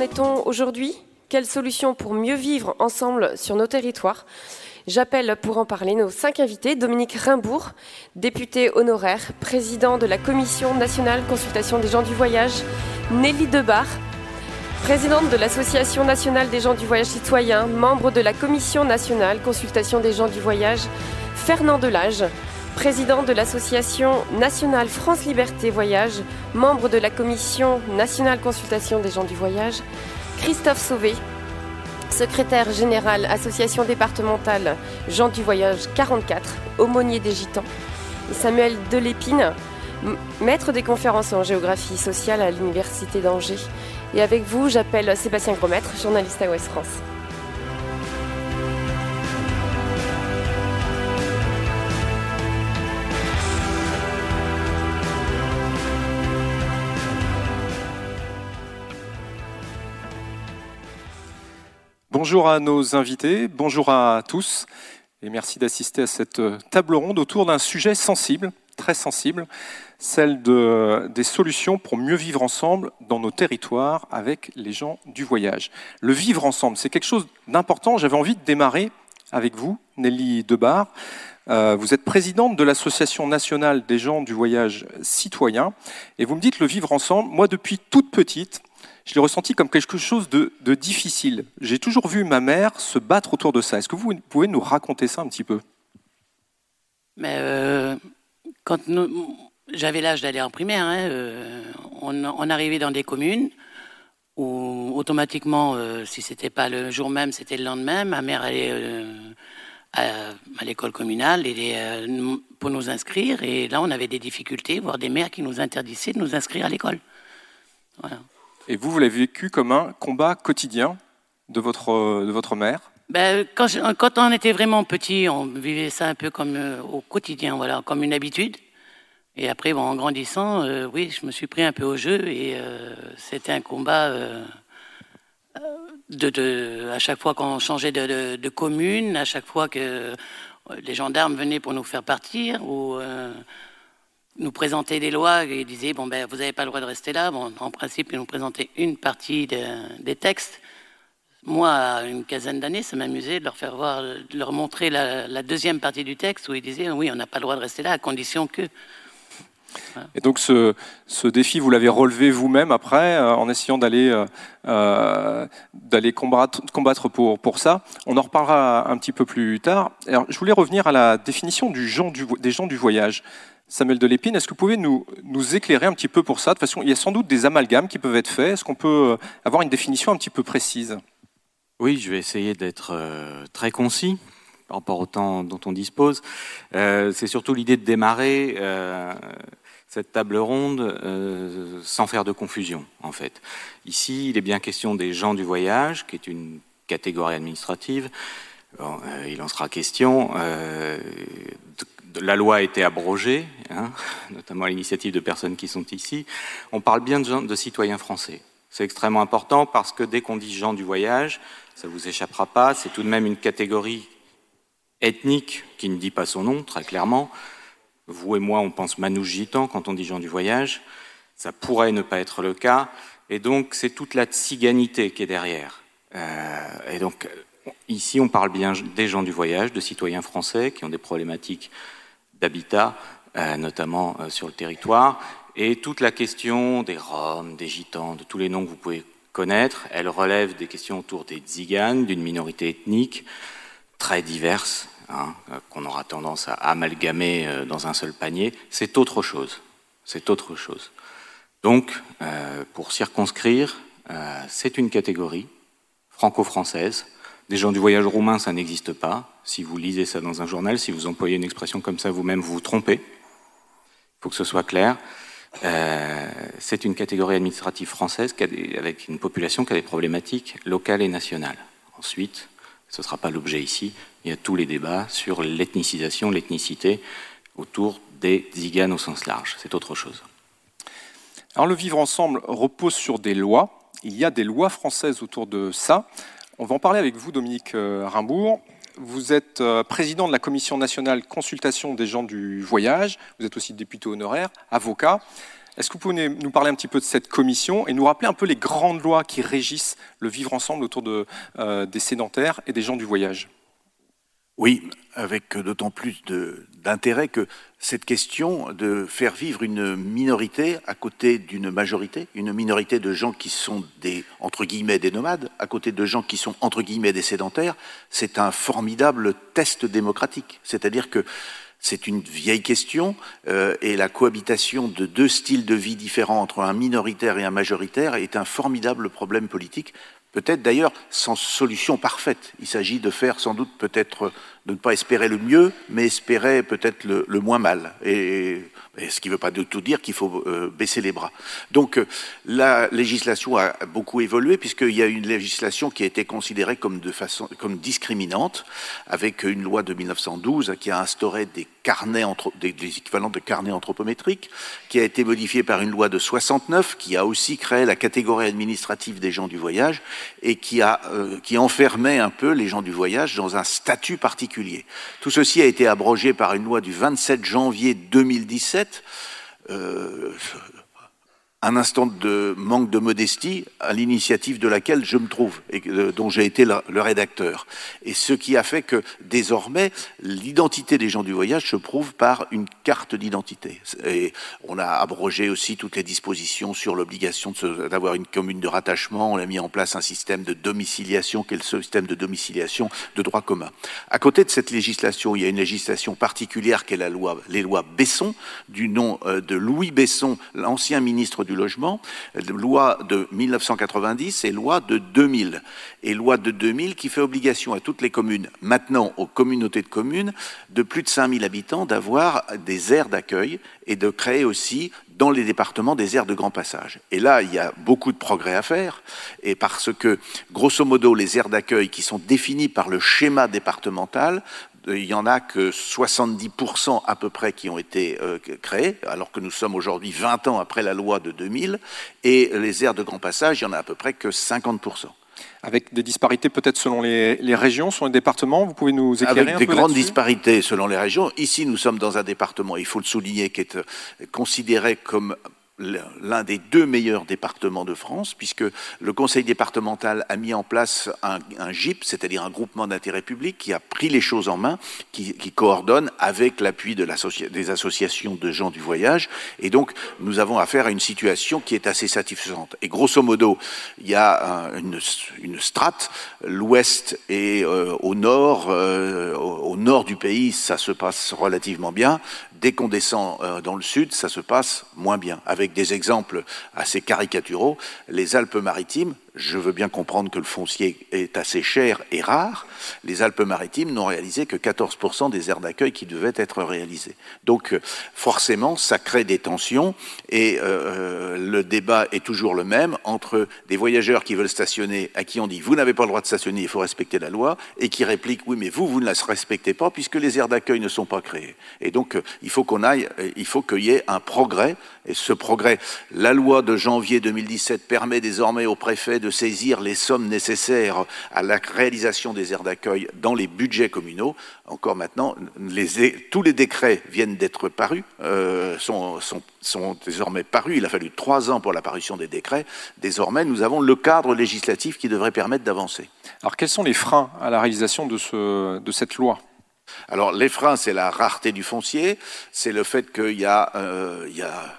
en est-on aujourd'hui? Quelles solutions pour mieux vivre ensemble sur nos territoires? J'appelle pour en parler nos cinq invités. Dominique Rimbourg, député honoraire, président de la Commission nationale consultation des gens du voyage. Nelly Debar, présidente de l'Association nationale des gens du voyage citoyen, membre de la Commission nationale consultation des gens du voyage. Fernand Delage, président de l'Association nationale France Liberté Voyage, membre de la Commission nationale consultation des gens du voyage. Christophe Sauvé, secrétaire général Association départementale Jean du Voyage 44, aumônier des Gitans, Samuel Delépine, maître des conférences en géographie sociale à l'Université d'Angers. Et avec vous, j'appelle Sébastien Grosmaître, journaliste à Ouest France. Bonjour à nos invités, bonjour à tous et merci d'assister à cette table ronde autour d'un sujet sensible, très sensible, celle de, des solutions pour mieux vivre ensemble dans nos territoires avec les gens du voyage. Le vivre ensemble, c'est quelque chose d'important. J'avais envie de démarrer avec vous, Nelly Debar. Euh, vous êtes présidente de l'Association nationale des gens du voyage citoyen et vous me dites le vivre ensemble. Moi, depuis toute petite, je l'ai ressenti comme quelque chose de, difficile. J'ai toujours vu ma mère se battre autour de ça. Est-ce que vous pouvez nous raconter ça un petit peu? Mais euh, quand j'avais l'âge d'aller en primaire, hein, euh, on, arrivait dans des communes où automatiquement, euh, si c'était pas le jour même, c'était le lendemain. Ma mère allait à, l'école communale pour nous inscrire, et là on avait des difficultés, voire des mères qui nous interdisaient de nous inscrire à l'école. Voilà. Et vous, vous l'avez vécu comme un combat quotidien de votre, de votre mère? Ben, quand, on était vraiment petit, on vivait ça un peu comme euh, au quotidien, voilà, comme une habitude. Et après, bon, en grandissant, euh, oui, je me suis pris un peu au jeu et euh, c'était un combat de, de, à chaque fois qu'on changeait de, de, commune, à chaque fois que les gendarmes venaient pour nous faire partir ou nous présenter des lois et disaient bon ben vous n'avez pas le droit de rester là. Bon, en principe, ils nous présentaient une partie des textes. Moi, une quinzaine d'années, ça m'amusait de leur faire voir, de leur montrer la, deuxième partie du texte où ils disaient oui, on n'a pas le droit de rester là à condition que. Et donc ce, ce, défi, vous l'avez relevé vous-même après, euh, en essayant d'aller euh, euh, d'aller combattre, combattre pour, pour ça. On en reparlera un petit peu plus tard. Alors, je voulais revenir à la définition du genre des gens du voyage. Samuel Delépine, est-ce que vous pouvez nous, éclairer un petit peu pour ça? De toute façon, il y a sans doute des amalgames qui peuvent être faits. Est-ce qu'on peut euh, avoir une définition un petit peu précise? Oui, je vais essayer d'être euh, très concis par rapport au temps dont on dispose. Euh, c'est surtout l'idée de démarrer cette table ronde sans faire de confusion, en fait. Ici, il est bien question des gens du voyage, qui est une catégorie administrative. il en sera question la loi a été abrogée, hein, notamment à l'initiative de personnes qui sont ici. On parle bien de, citoyens français. C'est extrêmement important parce que dès qu'on dit gens du voyage, ça vous échappera pas, c'est tout de même une catégorie ethnique qui ne dit pas son nom, très clairement. Vous et moi, on pense manouche gitan quand on dit gens du voyage. Ça pourrait ne pas être le cas. Et donc, c'est toute la tziganité qui est derrière. Euh, et donc, ici, on parle bien des gens du voyage, de citoyens français qui ont des problématiques d'habitat, euh, notamment euh, sur le territoire. Et toute la question des Roms, des Gitans, de tous les noms que vous pouvez connaître, elle relève des questions autour des Tziganes, d'une minorité ethnique très diverse, hein, euh, qu'on aura tendance à amalgamer dans un seul panier. C'est autre chose. C'est autre chose. Donc, pour circonscrire, c'est une catégorie franco-française des gens du voyage roumain, ça n'existe pas. Si vous lisez ça dans un journal, si vous employez une expression comme ça vous-même, vous vous trompez. Il faut que ce soit clair. Euh, c'est une catégorie administrative française avec une population qui a des problématiques locales et nationales. Ensuite, ce ne sera pas l'objet ici, il y a tous les débats sur l'ethnicisation, l'ethnicité autour des ziganes au sens large. C'est autre chose. Alors le vivre ensemble repose sur des lois. Il y a des lois françaises autour de ça. On va en parler avec vous, Dominique euh, Rimbourg. Vous êtes euh, président de la Commission nationale consultation des gens du voyage. Vous êtes aussi député honoraire, avocat. Est-ce que vous pouvez nous parler un petit peu de cette commission et nous rappeler un peu les grandes lois qui régissent le vivre ensemble autour de, des sédentaires et des gens du voyage? Oui, avec d'autant plus d'intérêt que cette question de faire vivre une minorité à côté d'une majorité, une minorité de gens qui sont des, entre guillemets, des nomades, à côté de gens qui sont, entre guillemets, des sédentaires, c'est un formidable test démocratique. C'est-à-dire que c'est une vieille question euh, et la cohabitation de deux styles de vie différents entre un minoritaire et un majoritaire est un formidable problème politique Peut-être d'ailleurs sans solution parfaite. Il s'agit de faire sans doute peut-être, de ne pas espérer le mieux, mais espérer peut-être le, moins mal. Et ce qui ne veut pas du tout dire qu'il faut euh, baisser les bras. Donc euh, la législation a beaucoup évolué puisqu'il y a une législation qui a été considérée comme discriminante, avec une loi de 1912 qui a instauré des carnets, des, équivalents de carnets anthropométriques, qui a été modifiée par une loi de 69 qui a aussi créé la catégorie administrative des gens du voyage et qui, a, euh, qui enfermait un peu les gens du voyage dans un statut particulier. Tout ceci a été abrogé par une loi du 27 janvier 2017 euh, un instant de manque de modestie à l'initiative de laquelle je me trouve et dont j'ai été le, rédacteur. Et ce qui a fait que désormais l'identité des gens du voyage se prouve par une carte d'identité. Et on a abrogé aussi toutes les dispositions sur l'obligation d'avoir une commune de rattachement. On a mis en place un système de domiciliation qui est le système de domiciliation de droit commun. À côté de cette législation, il y a une législation particulière qui est la loi, les lois Besson, du nom euh, de Louis Besson, l'ancien ministre du logement, loi de 1990 et loi de 2000. Et loi de 2000 qui fait obligation à toutes les communes, maintenant aux communautés de communes, de plus de 5000 habitants, d'avoir des aires d'accueil et de créer aussi dans les départements des aires de grand passage. Et là, il y a beaucoup de progrès à faire, et parce que, grosso modo, les aires d'accueil qui sont définies par le schéma départemental il y en a que 70% à peu près qui ont été euh, créés, alors que nous sommes aujourd'hui 20 ans après la loi de 2000, et les aires de grand passage, il y en a à peu près que 50%. Avec des disparités peut-être selon les, régions, selon les départements, vous pouvez nous éclairer Avec des grandes disparités selon les régions. Ici, nous sommes dans un département, il faut le souligner, qui est euh, considéré comme l'un des deux meilleurs départements de France, puisque le conseil départemental a mis en place un, GIP, c'est-à-dire un groupement d'intérêt public, qui a pris les choses en main, qui, coordonne avec l'appui de des associations de gens du voyage. Et donc, nous avons affaire à une situation qui est assez satisfaisante. Et grosso modo, il y a une, strate, l'ouest et euh, au nord, euh, au nord du pays, ça se passe relativement bien. Dès qu'on descend euh, dans le sud, ça se passe moins bien. Avec des exemples assez caricaturaux, les Alpes-Maritimes, je veux bien comprendre que le foncier est assez cher et rare, les Alpes-Maritimes n'ont réalisé que 14% des aires d'accueil qui devaient être réalisées. Donc euh, forcément, ça crée des tensions et euh, le débat est toujours le même entre des voyageurs qui veulent stationner, à qui on dit vous n'avez pas le droit de stationner, il faut respecter la loi, et qui répliquent oui mais vous, vous ne la respectez pas puisque les aires d'accueil ne sont pas créées. Et donc euh, il faut qu'on aille, il faut qu'il y ait un progrès, et ce progrès, la loi de janvier 2017 permet désormais au de saisir les sommes nécessaires à la réalisation des aires d'accueil dans les budgets communaux. Encore maintenant, tous les décrets viennent d'être parus, euh, sont, sont, désormais parus. Il a fallu trois ans pour la parution des décrets. Désormais, nous avons le cadre législatif qui devrait permettre d'avancer. Alors, quels sont les freins à la réalisation de, ce, de cette loi? Alors les freins, c'est la rareté du foncier, c'est le fait qu'il y a, euh, il y a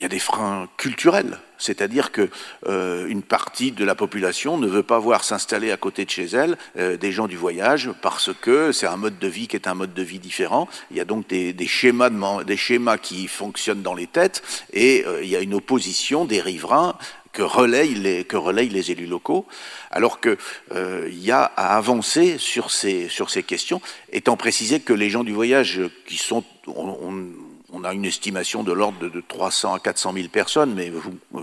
il y a des freins culturels, c'est-à-dire que euh, une partie de la population ne veut pas voir s'installer à côté de chez elle euh, des gens du voyage parce que c'est un mode de vie qui est un mode de vie différent. Il y a donc des, schémas, des schémas qui fonctionnent dans les têtes et euh, il y a une opposition des riverains que relayent les, que relayent les élus locaux, alors qu'il y a à avancer sur ces, sur ces questions, étant précisé que les gens du voyage qui sont on a une estimation de l'ordre de 300 à 400 000 personnes, mais euh,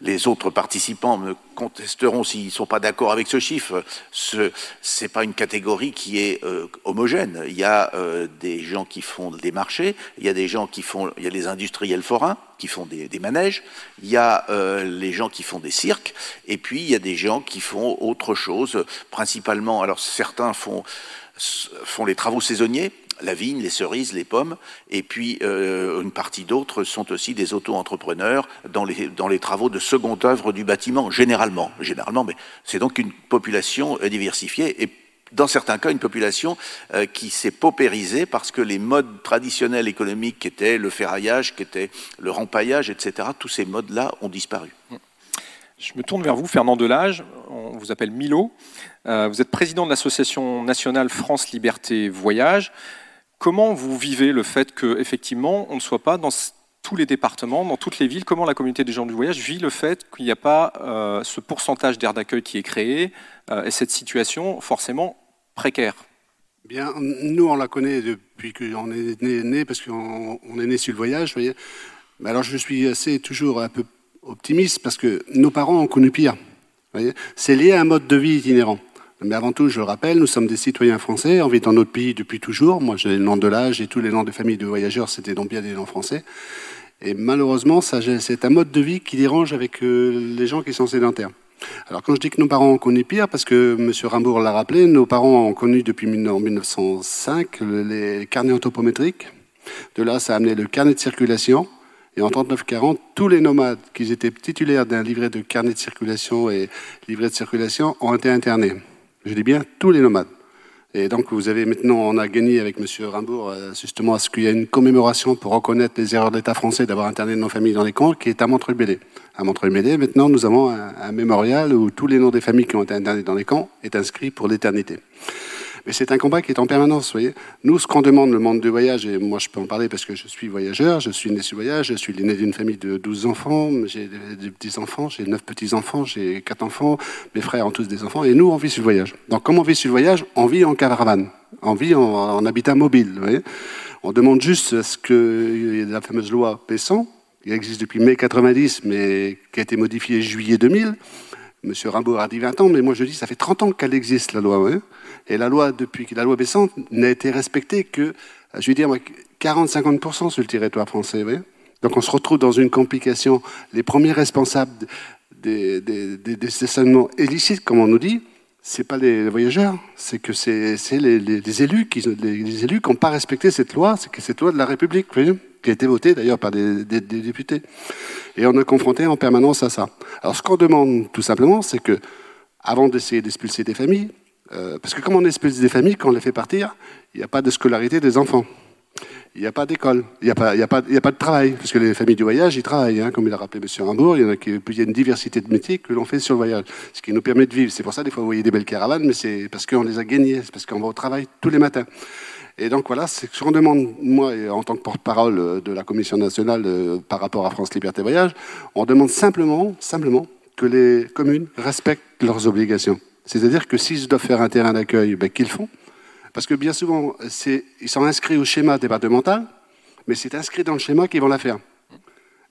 les autres participants me contesteront s'ils ne sont pas d'accord avec ce chiffre. Ce n'est pas une catégorie qui est euh, homogène. Il y a euh, des gens qui font des marchés, il y a des gens qui font, il y a les industriels forains qui font des, des manèges, il y a les gens qui font des cirques, et puis il y a des gens qui font autre chose, principalement. Alors certains font font les travaux saisonniers, la vigne, les cerises, les pommes, et puis euh, une partie d'autres sont aussi des auto-entrepreneurs dans les, travaux de seconde œuvre du bâtiment, généralement. Généralement, mais c'est donc une population diversifiée et dans certains cas, une population euh, qui s'est paupérisée parce que les modes traditionnels économiques qui étaient le ferraillage, qui était le rempaillage, etc., tous ces modes-là ont disparu. Je me tourne vers vous, Fernand Delage. On vous appelle Milo. Euh, vous êtes président de l'association nationale France Liberté Voyage. Comment vous vivez le fait qu'effectivement, on ne soit pas dans tous les départements, dans toutes les villes Comment la communauté des gens du voyage vit le fait qu'il n'y a pas euh, ce pourcentage d'air d'accueil qui est créé euh, et cette situation forcément précaire? Bien, nous, on la connaît depuis qu'on est né, parce qu'on est né sur le voyage. Mais alors, je suis assez toujours un peu optimiste parce que nos parents ont connu pire. C'est lié à un mode de vie itinérant. Mais avant tout, je le rappelle, nous sommes des citoyens français, on vit dans notre pays depuis toujours. Moi, j'ai le nom de l'âge et tous les noms de famille de voyageurs, c'était donc bien des noms français. Et malheureusement, c'est un mode de vie qui dérange avec euh, les gens qui sont sédentaires. Alors quand je dis que nos parents ont connu pire, parce que M. Rimbourg l'a rappelé, nos parents ont connu depuis 1905 les carnets anthropométriques. De là, ça a amené le carnet de circulation. Et en 39-40, tous les nomades qui étaient titulaires d'un livret de carnet de circulation et livret de circulation ont été internés. Je dis bien tous les nomades. Et donc, vous avez maintenant, on a gagné avec M. Rimbourg, euh, justement, à ce qu'il y ait une commémoration pour reconnaître les erreurs de l'État français d'avoir interné nos familles dans les camps, qui est à Montreuil-Bellé. À Montreuil-Bellé, maintenant, nous avons un, un, mémorial où tous les noms des familles qui ont été internées dans les camps est inscrit pour l'éternité. Mais c'est un combat qui est en permanence, voyez. Nous, ce qu'on demande, le monde du voyage, et moi je peux en parler parce que je suis voyageur, je suis né sur voyage, je suis l'aîné d'une famille de 12 enfants, j'ai des petits-enfants, j'ai 9 petits-enfants, j'ai 4 enfants, mes frères ont tous des enfants, et nous, on vit sur le voyage. Donc, comment on vit sur le voyage On vit en caravane, on vit en, habitat mobile. On demande juste à ce que la fameuse loi Pessan, qui existe depuis mai 90, mais qui a été modifiée juillet 2000, Monsieur Rimbaud a dit 20 ans, mais moi je dis ça fait 30 ans qu'elle existe la loi. Et la loi, depuis la loi Besson n'a été respectée que, je vais dire, 40-50% sur le territoire français. Donc on se retrouve dans une complication. Les premiers responsables des, des, des, illicites, comme on nous dit, c'est pas les voyageurs, c'est que c'est les, les, élus qui les, élus n'ont pas respecté cette loi, c'est que cette loi de la République, qui a été votée d'ailleurs par des, députés. Et on est confronté en permanence à ça. Alors ce qu'on demande tout simplement, c'est que avant d'essayer d'expulser des familles, euh, parce que comme on expulse des familles, quand on les fait partir, il n'y a pas de scolarité des enfants. Il n'y a pas d'école, il n'y a, pas, de travail, parce que les familles du voyage, ils travaillent, hein, comme il a rappelé M. Rambourg, il y, a, il y a une diversité de métiers que l'on fait sur le voyage, ce qui nous permet de vivre. C'est pour ça, des fois, vous voyez des belles caravanes, mais c'est parce qu'on les a gagnées, c'est parce qu'on va au travail tous les matins. Et donc voilà, ce qu'on demande, moi, en tant que porte-parole de la Commission nationale euh, par rapport à France Liberté Voyage, on demande simplement, simplement que les communes respectent leurs obligations. C'est-à-dire que s'ils doivent faire un terrain d'accueil, ben, qu'ils font. Parce que bien souvent, ils sont inscrits au schéma départemental, mais c'est inscrit dans le schéma qu'ils vont la faire.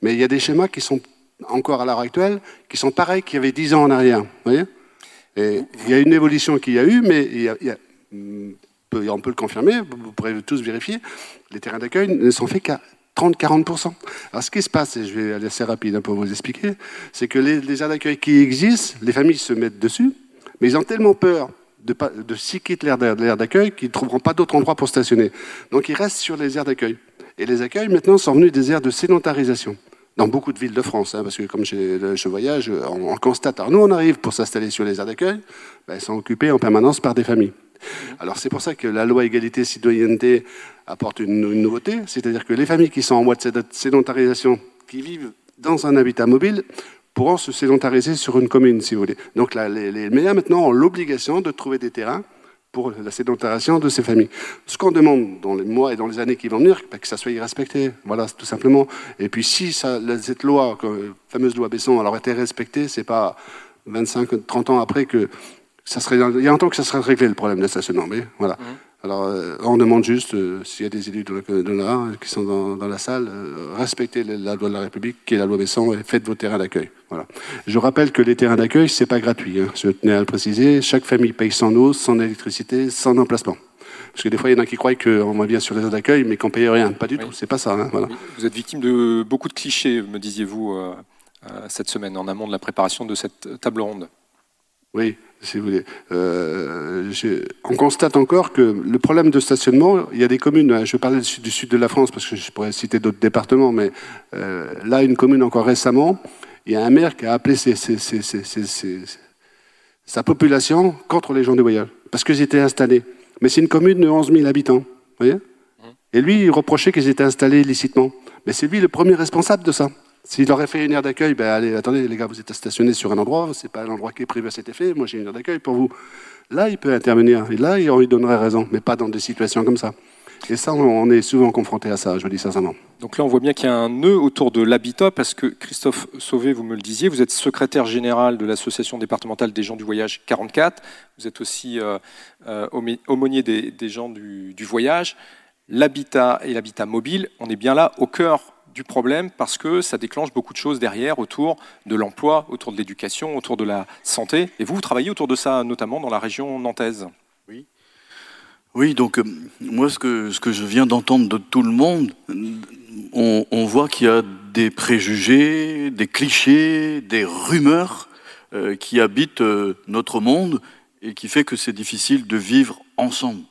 Mais il y a des schémas qui sont encore à l'heure actuelle, qui sont pareils qu'il y avait 10 ans en arrière. Il y a une évolution qu'il y a eu, mais il y a, on peut le confirmer, vous pourrez tous vérifier, les terrains d'accueil ne sont faits qu'à 30-40%. Alors ce qui se passe, et je vais aller assez rapide hein, pour vous expliquer, c'est que les, les d'accueil qui existent, les familles se mettent dessus, mais ils ont tellement peur de, de quitter l'air d'accueil qu'ils ne trouveront pas d'autre endroit pour stationner. Donc ils restent sur les aires d'accueil. Et les accueils, maintenant, sont venus des aires de sédentarisation. Dans beaucoup de villes de France, hein, parce que comme je, voyage, on, constate. Alors nous, on arrive pour s'installer sur les aires d'accueil, ben, elles sont occupées en permanence par des familles. Alors c'est pour ça que la loi égalité citoyenneté apporte une, une nouveauté, c'est-à-dire que les familles qui sont en voie de sédentarisation, qui vivent dans un habitat mobile, pourront se sédentariser sur une commune, si vous voulez. Donc les, les maires, maintenant, ont l'obligation de trouver des terrains pour la sédentarisation de ces familles. Ce qu'on demande dans les mois et dans les années qui vont venir, bah, que ça soit respecté, voilà, tout simplement. Et puis si cette loi, la fameuse loi Besson, alors été respectée, c'est pas 25, 30 ans après que ça serait, il y a un temps que ça serait réglé le problème de stationnement, mais voilà. Mmh. Alors, euh, on demande juste, euh, s'il y a des élus de la, qui sont dans, la salle, euh, respectez la loi de la République, qui est la loi Besson, et faites vos terrains d'accueil. Voilà. Je rappelle que les terrains d'accueil, c'est pas gratuit. Hein. Je tenais à le préciser. Chaque famille paye son eau, son électricité, son emplacement. Parce que des fois, il y en a qui croient qu'on va bien sur les aires d'accueil, mais qu'on paye rien. Pas du tout. C'est pas ça. Hein. Voilà. Vous êtes victime de beaucoup de clichés, me disiez-vous, cette semaine, en amont de la préparation de cette table ronde. Oui, si vous voulez. Euh, on constate encore que le problème de stationnement, il y a des communes, hein, je parlais du sud de la France parce que je pourrais citer d'autres départements, mais euh, là, une commune encore récemment, il y a un maire qui a appelé sa population contre les gens du voyage, parce qu'ils étaient installés. Mais c'est une commune de 11 000 habitants, voyez? Et lui, il reprochait qu'ils étaient installés illicitement. Mais c'est lui le premier responsable de ça. S'il aurait fait une aire d'accueil, ben allez, attendez, les gars, vous êtes stationnés sur un endroit, c'est pas un endroit qui est prévu à cet effet, moi j'ai une aire d'accueil pour vous. Là, il peut intervenir, et là, il lui donnerait raison, mais pas dans des situations comme ça. Et ça, on est souvent confronté à ça, je vous dis sincèrement. Donc là, on voit bien qu'il y a un nœud autour de l'habitat, parce que Christophe Sauvé, vous me le disiez, vous êtes secrétaire général de l'association départementale des gens du voyage 44, vous êtes aussi euh, euh, aumônier des, gens du voyage. L'habitat et l'habitat mobile, on est bien là au cœur du problème parce que ça déclenche beaucoup de choses derrière autour de l'emploi, autour de l'éducation, autour de la santé. Et vous, vous travaillez autour de ça, notamment dans la région nantaise. Oui. Oui, donc euh, moi, ce que, ce que je viens d'entendre de tout le monde, on, voit qu'il y a des préjugés, des clichés, des rumeurs euh, qui habitent euh, notre monde et qui fait que c'est difficile de vivre ensemble.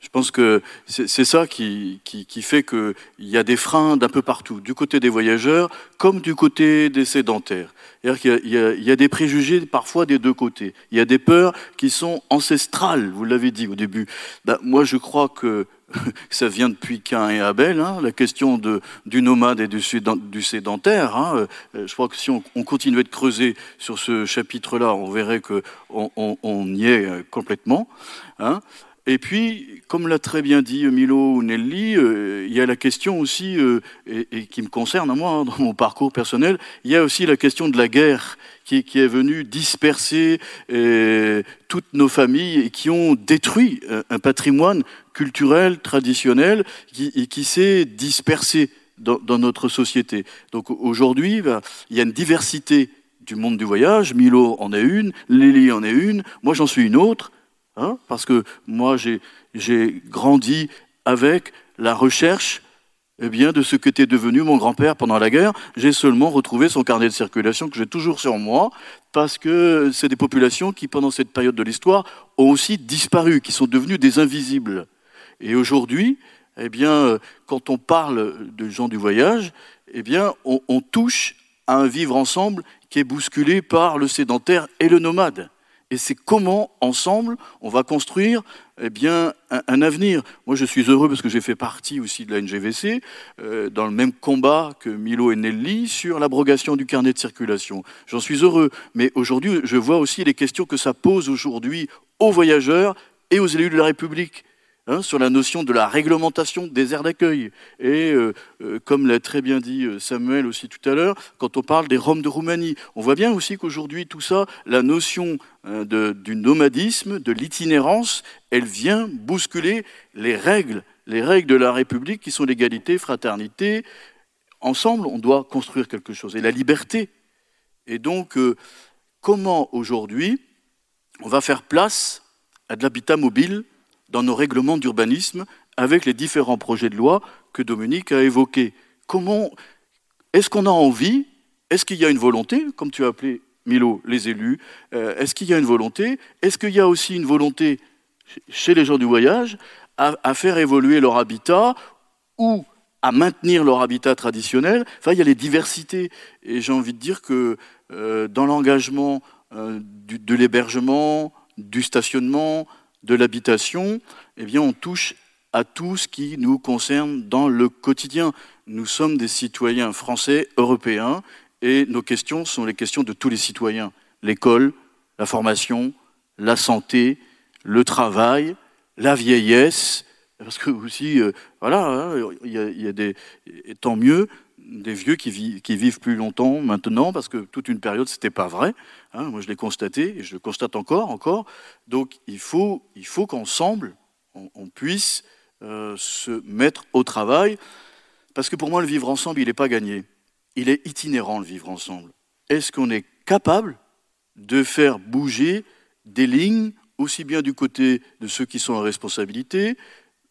Je pense que c'est ça qui, fait qu'il y a des freins d'un peu partout, du côté des voyageurs comme du côté des sédentaires. Il y, a, des préjugés parfois des deux côtés. Il y a des peurs qui sont ancestrales, vous l'avez dit au début. Ben, moi, je crois que ça vient depuis Cain et Abel, hein, la question du nomade et du, sédentaire. Hein. Euh, je crois que si on, on, continuait de creuser sur ce chapitre-là, on verrait qu'on on, on, y est euh, complètement. Hein. Et puis, comme l'a très bien dit Milo ou Nelly, euh, il y a la question aussi, euh, et, qui me concerne moi, hein, dans mon parcours personnel, il y a aussi la question de la guerre qui, est venue disperser euh, toutes nos familles et qui ont détruit un patrimoine culturel, traditionnel, qui, qui s'est dispersé dans, notre société. Donc aujourd'hui, bah, il y a une diversité du monde du voyage. Milo en est une, Nelly en est une, moi j'en suis une autre. Hein, parce que moi, j'ai grandi avec la recherche eh bien, de ce qu'était devenu mon grand-père pendant la guerre. J'ai seulement retrouvé son carnet de circulation que j'ai toujours sur moi, parce que c'est des populations qui, pendant cette période de l'histoire, ont aussi disparu, qui sont devenues des invisibles. Et aujourd'hui, eh bien, quand on parle de gens du voyage, eh bien, on, on touche à un vivre ensemble qui est bousculé par le sédentaire et le nomade et c'est comment, ensemble, on va construire eh un, avenir. Moi, je suis heureux parce que j'ai fait partie aussi de la NGVC, euh, dans le même combat que Milo et Nelly, sur l'abrogation du carnet de circulation. J'en suis heureux. Mais aujourd'hui, je vois aussi les questions que ça pose aujourd'hui aux voyageurs et aux élus de la République. Hein, sur la notion de la réglementation des aires d'accueil. Et euh, euh, comme l'a très bien dit euh, Samuel aussi tout à l'heure, quand on parle des Roms de Roumanie, on voit bien aussi qu'aujourd'hui tout ça, la notion du nomadisme, de l'itinérance, elle vient bousculer les règles, les règles de la République qui sont l'égalité, fraternité. Ensemble, on doit construire quelque chose. Et la liberté. Et donc, comment aujourd'hui on va faire place à de l'habitat mobile dans nos règlements d'urbanisme avec les différents projets de loi que Dominique a évoqués. Comment est-ce qu'on a envie Est-ce qu'il y a une volonté, comme tu as appelé Milo, les élus euh, Est-ce qu'il y a une volonté Est-ce qu'il y a aussi une volonté chez les gens du voyage à, faire évoluer leur habitat ou à maintenir leur habitat traditionnel? Enfin, il y a les diversités. Et j'ai envie de dire que euh, dans l'engagement euh, de l'hébergement, du stationnement, de l'habitation, eh bien, on touche à tout ce qui nous concerne dans le quotidien. Nous sommes des citoyens français, européens, et nos questions sont les questions de tous les citoyens. L'école, la formation, la santé, le travail, la vieillesse, parce que aussi, euh, voilà, hein, il y, a, des, tant mieux, des vieux qui, vivent plus longtemps maintenant, parce que toute une période, ce n'était pas vrai. Hein. moi, je l'ai constaté, et je le constate encore, encore. Donc, il faut, qu'ensemble, on, puisse euh, se mettre au travail, parce que pour moi, le vivre ensemble, il n'est pas gagné. Il est itinérant, le vivre ensemble. Est-ce qu'on est capable de faire bouger des lignes, aussi bien du côté de ceux qui sont en responsabilité,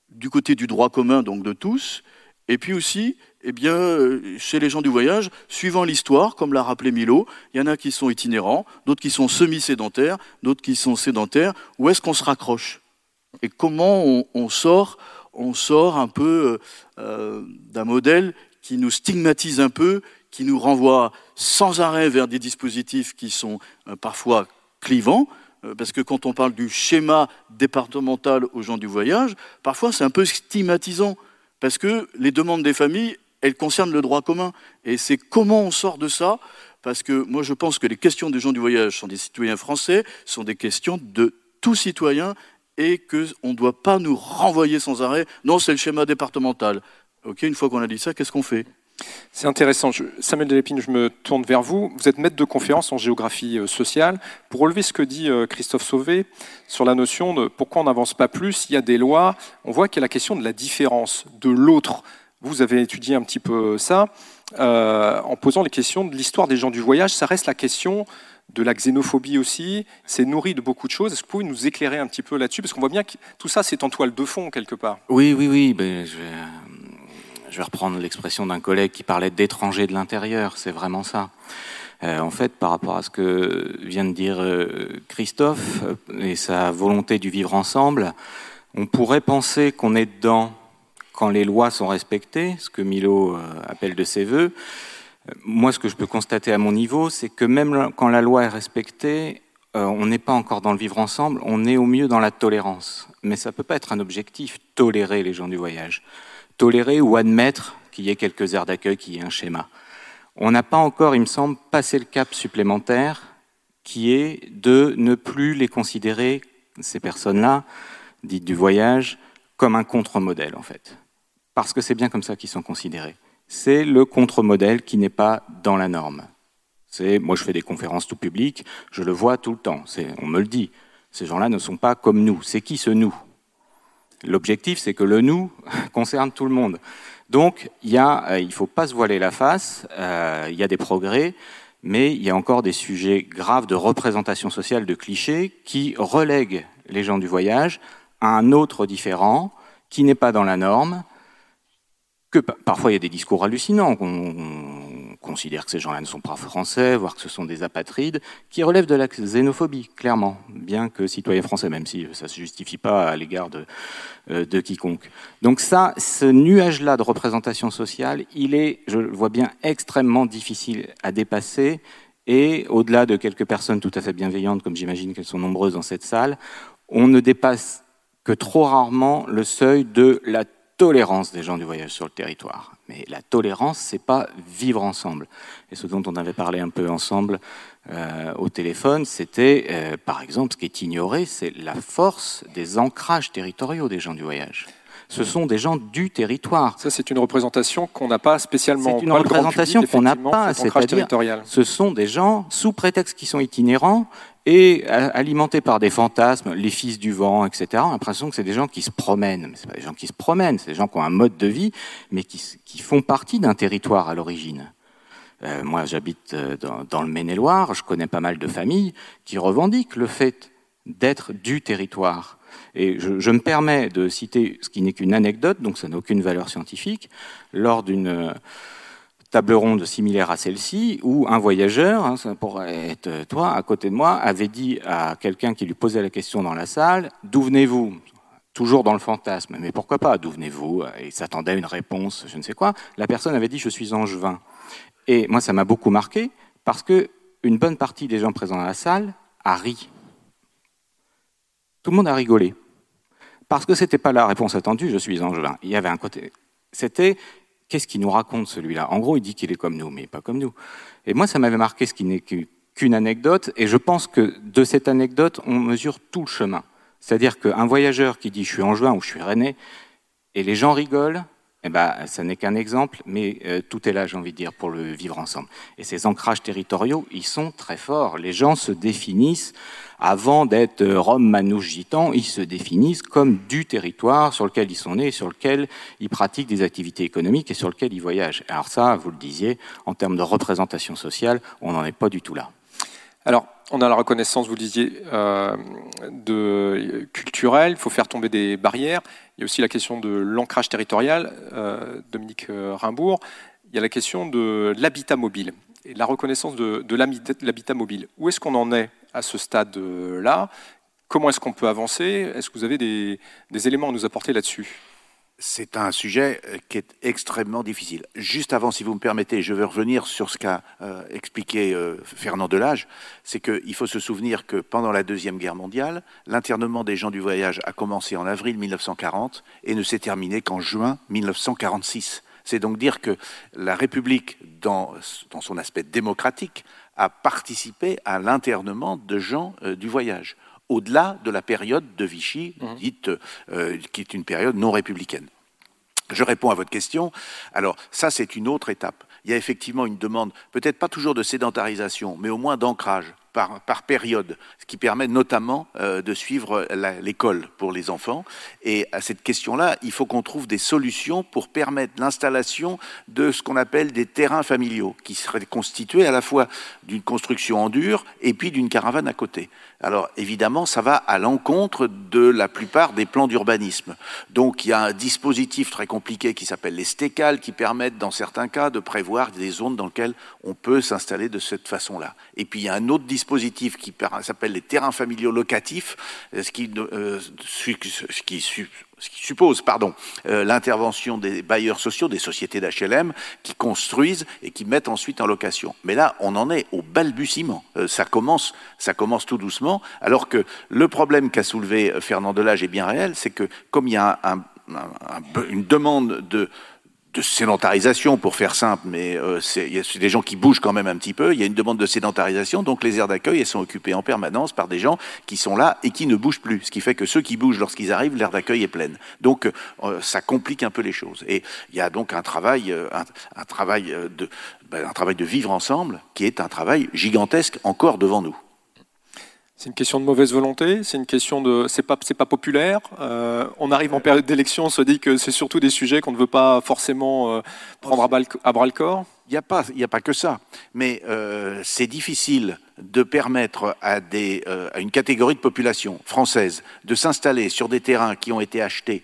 du côté du droit commun, donc de tous, et puis aussi eh bien, euh, chez les gens du voyage, suivant l'histoire, comme l'a rappelé Milo, il y en a qui sont itinérants, d'autres qui sont semi-sédentaires, d'autres qui sont sédentaires. Où est-ce qu'on se raccroche? Et comment on, sort, on sort un peu euh, d'un modèle qui nous stigmatise un peu, qui nous renvoie sans arrêt vers des dispositifs qui sont euh, parfois clivants, parce que quand on parle du schéma départemental aux gens du voyage, parfois c'est un peu stigmatisant, parce que les demandes des familles, elle concerne le droit commun. Et c'est comment on sort de ça, parce que moi je pense que les questions des gens du voyage sont des citoyens français, sont des questions de tout citoyen, et qu'on ne doit pas nous renvoyer sans arrêt, non, c'est le schéma départemental. Ok, une fois qu'on a dit ça, qu'est-ce qu'on fait? C'est intéressant. Samuel Delépine, je me tourne vers vous. Vous êtes maître de conférence en géographie euh, sociale. Pour relever ce que dit euh, Christophe Sauvé sur la notion de pourquoi on n'avance pas plus, il y a des lois, on voit qu'il y a la question de la différence, de l'autre. Vous avez étudié un petit peu ça euh, en posant les questions de l'histoire des gens du voyage. Ça reste la question de la xénophobie aussi. C'est nourri de beaucoup de choses. Est-ce que vous pouvez nous éclairer un petit peu là-dessus? Parce qu'on voit bien que tout ça, c'est en toile de fond, quelque part. Oui, oui, oui. Je, vais, reprendre l'expression d'un collègue qui parlait d'étrangers de l'intérieur. C'est vraiment ça. Euh, en fait, par rapport à ce que vient de dire euh, Christophe et sa volonté du vivre ensemble, on pourrait penser qu'on est dedans quand les lois sont respectées, ce que Milo euh, appelle de ses voeux. Euh, moi, ce que je peux constater à mon niveau, c'est que même quand la loi est respectée, euh, on n'est pas encore dans le vivre ensemble, on est au mieux dans la tolérance. Mais ça ne peut pas être un objectif, tolérer les gens du voyage. Tolérer ou admettre qu'il y ait quelques aires d'accueil, qu'il y ait un schéma. On n'a pas encore, il me semble, passé le cap supplémentaire qui est de ne plus les considérer, ces personnes-là, dites du voyage, comme un contre-modèle, en fait parce que c'est bien comme ça qu'ils sont considérés. C'est le contre-modèle qui n'est pas dans la norme. C'est, moi, je fais des conférences tout public, je le vois tout le temps. on me le dit. Ces gens-là ne sont pas comme nous. C'est qui ce nous? L'objectif, c'est que le nous concerne tout le monde. Donc, il ne euh, faut pas se voiler la face. Euh, il y a des progrès, mais il y a encore des sujets graves de représentation sociale, de clichés, qui relèguent les gens du voyage à un autre différent qui n'est pas dans la norme que parfois il y a des discours hallucinants, qu'on considère que ces gens-là ne sont pas français, voire que ce sont des apatrides, qui relèvent de la xénophobie, clairement, bien que citoyens français, même si ça ne se justifie pas à l'égard de, euh, de quiconque. Donc ça, ce nuage-là de représentation sociale, il est, je le vois bien, extrêmement difficile à dépasser, et au-delà de quelques personnes tout à fait bienveillantes, comme j'imagine qu'elles sont nombreuses dans cette salle, on ne dépasse que trop rarement le seuil de la tolérance des gens du voyage sur le territoire. Mais la tolérance, c'est pas vivre ensemble. Et ce dont on avait parlé un peu ensemble euh, au téléphone, c'était, euh, par exemple, ce qui est ignoré, c'est la force des ancrages territoriaux des gens du voyage. Ce sont des gens du territoire. Ça, c'est une représentation qu'on n'a pas spécialement. C'est une représentation qu'on n'a pas, c'est-à-dire, ce sont des gens sous prétexte qu'ils sont itinérants et alimentés par des fantasmes, les fils du vent, etc. On a l'impression que c'est des gens qui se promènent. Mais c'est pas des gens qui se promènent, c'est des gens qui ont un mode de vie, mais qui, font partie d'un territoire à l'origine. Euh, moi, j'habite euh, dans, le Maine-et-Loire, je connais pas mal de familles qui revendiquent le fait d'être du territoire. Et je, je, me permets de citer ce qui n'est qu'une anecdote, donc ça n'a aucune valeur scientifique, lors d'une table ronde similaire à celle-ci, où un voyageur, hein, ça pourrait être toi, à côté de moi, avait dit à quelqu'un qui lui posait la question dans la salle, d'où venez-vous? Toujours dans le fantasme, mais pourquoi pas, d'où venez-vous? Et s'attendait à une réponse, je ne sais quoi. La personne avait dit, je suis angevin. Et moi, ça m'a beaucoup marqué, parce que une bonne partie des gens présents dans la salle a ri. Tout le monde a rigolé. Parce que c'était pas la réponse attendue, je suis angevin. Il y avait un côté. C'était qu'est-ce qu'il nous raconte celui-là? En gros, il dit qu'il est comme nous, mais pas comme nous. Et moi, ça m'avait marqué ce qui n'est qu'une anecdote, et je pense que de cette anecdote, on mesure tout le chemin. C'est-à-dire qu'un voyageur qui dit je suis en juin ou je suis rennais, et les gens rigolent, eh ben, ça n'est qu'un exemple, mais euh, tout est là, j'ai envie de dire, pour le vivre ensemble. Et ces ancrages territoriaux, ils sont très forts. Les gens se définissent, avant d'être Rome, Manouche, Gitan, ils se définissent comme du territoire sur lequel ils sont nés, sur lequel ils pratiquent des activités économiques et sur lequel ils voyagent. Alors ça, vous le disiez, en termes de représentation sociale, on n'en est pas du tout là. Alors, on a la reconnaissance, vous disiez, euh, culturelle, il faut faire tomber des barrières. Il y a aussi la question de l'ancrage territorial, euh, Dominique euh, Rimbourg. Il y a la question de l'habitat mobile et la reconnaissance de, l'habitat mobile. Où est-ce qu'on en est à ce stade-là? Comment est-ce qu'on peut avancer? Est-ce que vous avez des éléments à nous apporter là-dessus? C'est un sujet euh, qui est extrêmement difficile. Juste avant, si vous me permettez, je veux revenir sur ce qu'a euh, expliqué euh, Fernand Delage. C'est qu'il faut se souvenir que pendant la Deuxième Guerre mondiale, l'internement des gens du voyage a commencé en avril 1940 et ne s'est terminé qu'en juin 1946. C'est donc dire que la République, dans, dans, son aspect démocratique, a participé à l'internement de gens du voyage au-delà de la période de Vichy, mmh. dite, euh, qui est une période non républicaine. Je réponds à votre question. Alors, ça, c'est une autre étape. Il y a effectivement une demande, peut-être pas toujours de sédentarisation, mais au moins d'ancrage par, par, période, ce qui permet notamment euh, de suivre l'école pour les enfants. Et à cette question-là, il faut qu'on trouve des solutions pour permettre l'installation de ce qu'on appelle des terrains familiaux, qui seraient constitués à la fois d'une construction en dur et puis d'une caravane à côté. Alors évidemment, ça va à l'encontre de la plupart des plans d'urbanisme. Donc il y a un dispositif très compliqué qui s'appelle les stécales, qui permettent dans certains cas de prévoir des zones dans lesquelles on peut s'installer de cette façon-là. Et puis il y a un autre dispositif qui s'appelle les terrains familiaux locatifs, ce qui, euh, ce qui ce qui suppose pardon, euh, l'intervention des bailleurs sociaux, des sociétés d'HLM, qui construisent et qui mettent ensuite en location. Mais là, on en est au balbutiement. Euh, ça, commence, ça commence tout doucement, alors que le problème qu'a soulevé Fernand Delage est bien réel, c'est que comme il y a une demande de de sédentarisation, pour faire simple, mais euh, a des gens qui bougent quand même un petit peu. Il y a une demande de sédentarisation, donc les aires d'accueil, elles sont occupées en permanence par des gens qui sont là et qui ne bougent plus. Ce qui fait que ceux qui bougent lorsqu'ils arrivent, l'aire d'accueil est pleine. Donc euh, ça complique un peu les choses. Et il y a donc un travail, euh, un, travail de, ben, un travail de vivre ensemble qui est un travail gigantesque encore devant nous. C'est une question de mauvaise volonté, c'est une question de c'est pas populaire. Euh, on arrive en période d'élection, on se dit que c'est surtout des sujets qu'on ne veut pas forcément euh, prendre à, bras le corps. Il n'y a pas il a pas que ça, mais euh, c'est difficile de permettre à des à une catégorie de population française de s'installer sur des terrains qui ont été achetés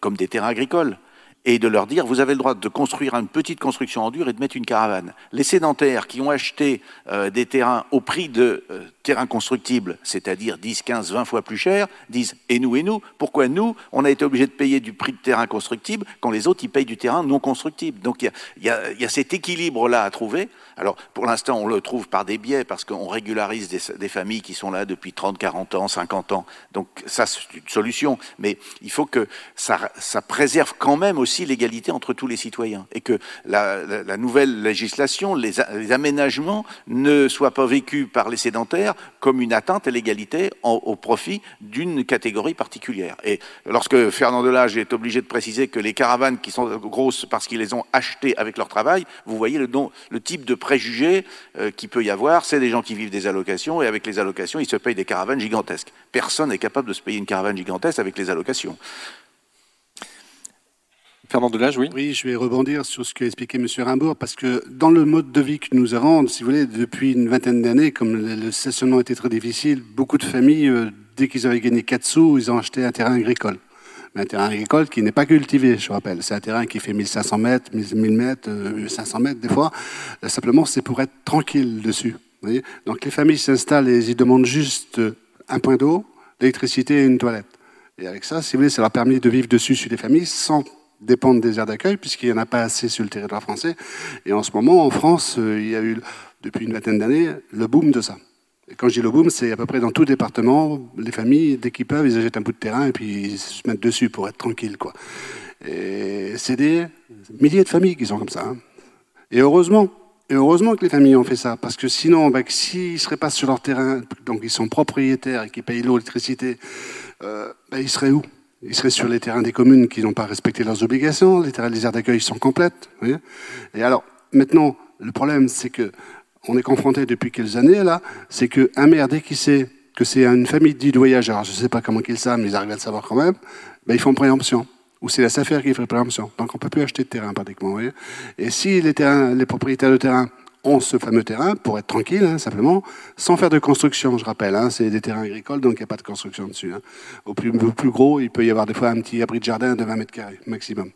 comme des terrains agricoles et de leur dire vous avez le droit de construire une petite construction en dur et de mettre une caravane. Les sédentaires qui ont acheté euh, des terrains au prix de euh, terrains constructibles, c'est-à-dire 10, 15, 20 fois plus cher, disent et nous et nous, pourquoi nous, on a été obligé de payer du prix de terrain constructible quand les autres ils payent du terrain non constructible. Donc il y a, y a, cet équilibre-là à trouver. Alors pour l'instant on le trouve par des biais parce qu'on régularise des, familles qui sont là depuis 30, 40 ans, 50 ans. Donc ça c'est une solution, mais il faut que ça, préserve quand même aussi l'égalité entre tous les citoyens et que la, nouvelle législation, les, aménagements ne soient pas vécus par les sédentaires comme une atteinte à l'égalité au profit d'une catégorie particulière. Et lorsque Fernand Delage est obligé de préciser que les caravanes qui sont grosses parce qu'ils les ont achetées avec leur travail, vous voyez le type de préjugés euh, qui peut y avoir, c'est des gens qui vivent des allocations et avec les allocations, ils se payent des caravanes gigantesques. Personne n'est capable de se payer une caravane gigantesque avec les allocations. Fernand Delage, oui. Oui, je vais rebondir sur ce qu'a expliqué M. Rimbourg, parce que dans le mode de vie que nous avons, si vous voulez, depuis une vingtaine d'années, comme le stationnement était très difficile, beaucoup de familles, euh, dès qu'ils avaient gagné 4 sous, ils ont acheté un terrain agricole. Un terrain agricole qui n'est pas cultivé, je rappelle. C'est un terrain qui fait 1500 mètres, 1000 mètres, 500 euh, mètres des fois. Euh, simplement, c'est pour être tranquille dessus. Donc les familles s'installent et ils demandent juste un point d'eau, l'électricité et une toilette. Et avec ça, si vous voulez, ça leur permet de vivre dessus sur les familles sans dépendent des aires d'accueil, puisqu'il n'y en a pas assez sur le territoire français. Et en ce moment, en France, euh, il y a eu, depuis une vingtaine d'années, le boom de ça. Quand je dis le boom, c'est à peu près dans tout département, les familles, dès qu'ils peuvent, ils achètent un bout de terrain et puis ils se mettent dessus pour être tranquilles. Quoi. Et c'est des milliers de familles qui sont comme ça. Hein. Et heureusement, et heureusement que les familles ont fait ça, parce que sinon, ben, s'ils ne seraient pas sur leur terrain, donc ils sont propriétaires et qui payent l'eau, l'électricité, euh, ben, ils seraient où? Ils seraient sur les terrains des communes qui n'ont pas respecté leurs obligations, les terrains des aires d'accueil sont complètes. et alors, maintenant, le problème, c'est que on est confronté depuis quelques années, là, c'est qu'un maire, dès qu'il sait que c'est une famille dite voyage, alors je ne sais pas comment qu'ils savent, mais ils arrivent à le savoir quand même, ben, ils font préemption. Ou c'est la SAFER qui fait préemption. Donc on ne peut plus acheter de terrain pratiquement. Et si les, terrains, les propriétaires de terrain ont ce fameux terrain pour être tranquille, hein, simplement, sans faire de construction, je rappelle. Hein, c'est des terrains agricoles, donc il n'y a pas de construction dessus. Hein. Au, plus, plus, gros, il peut y avoir des fois un petit abri de jardin de 20 mètres carrés maximum.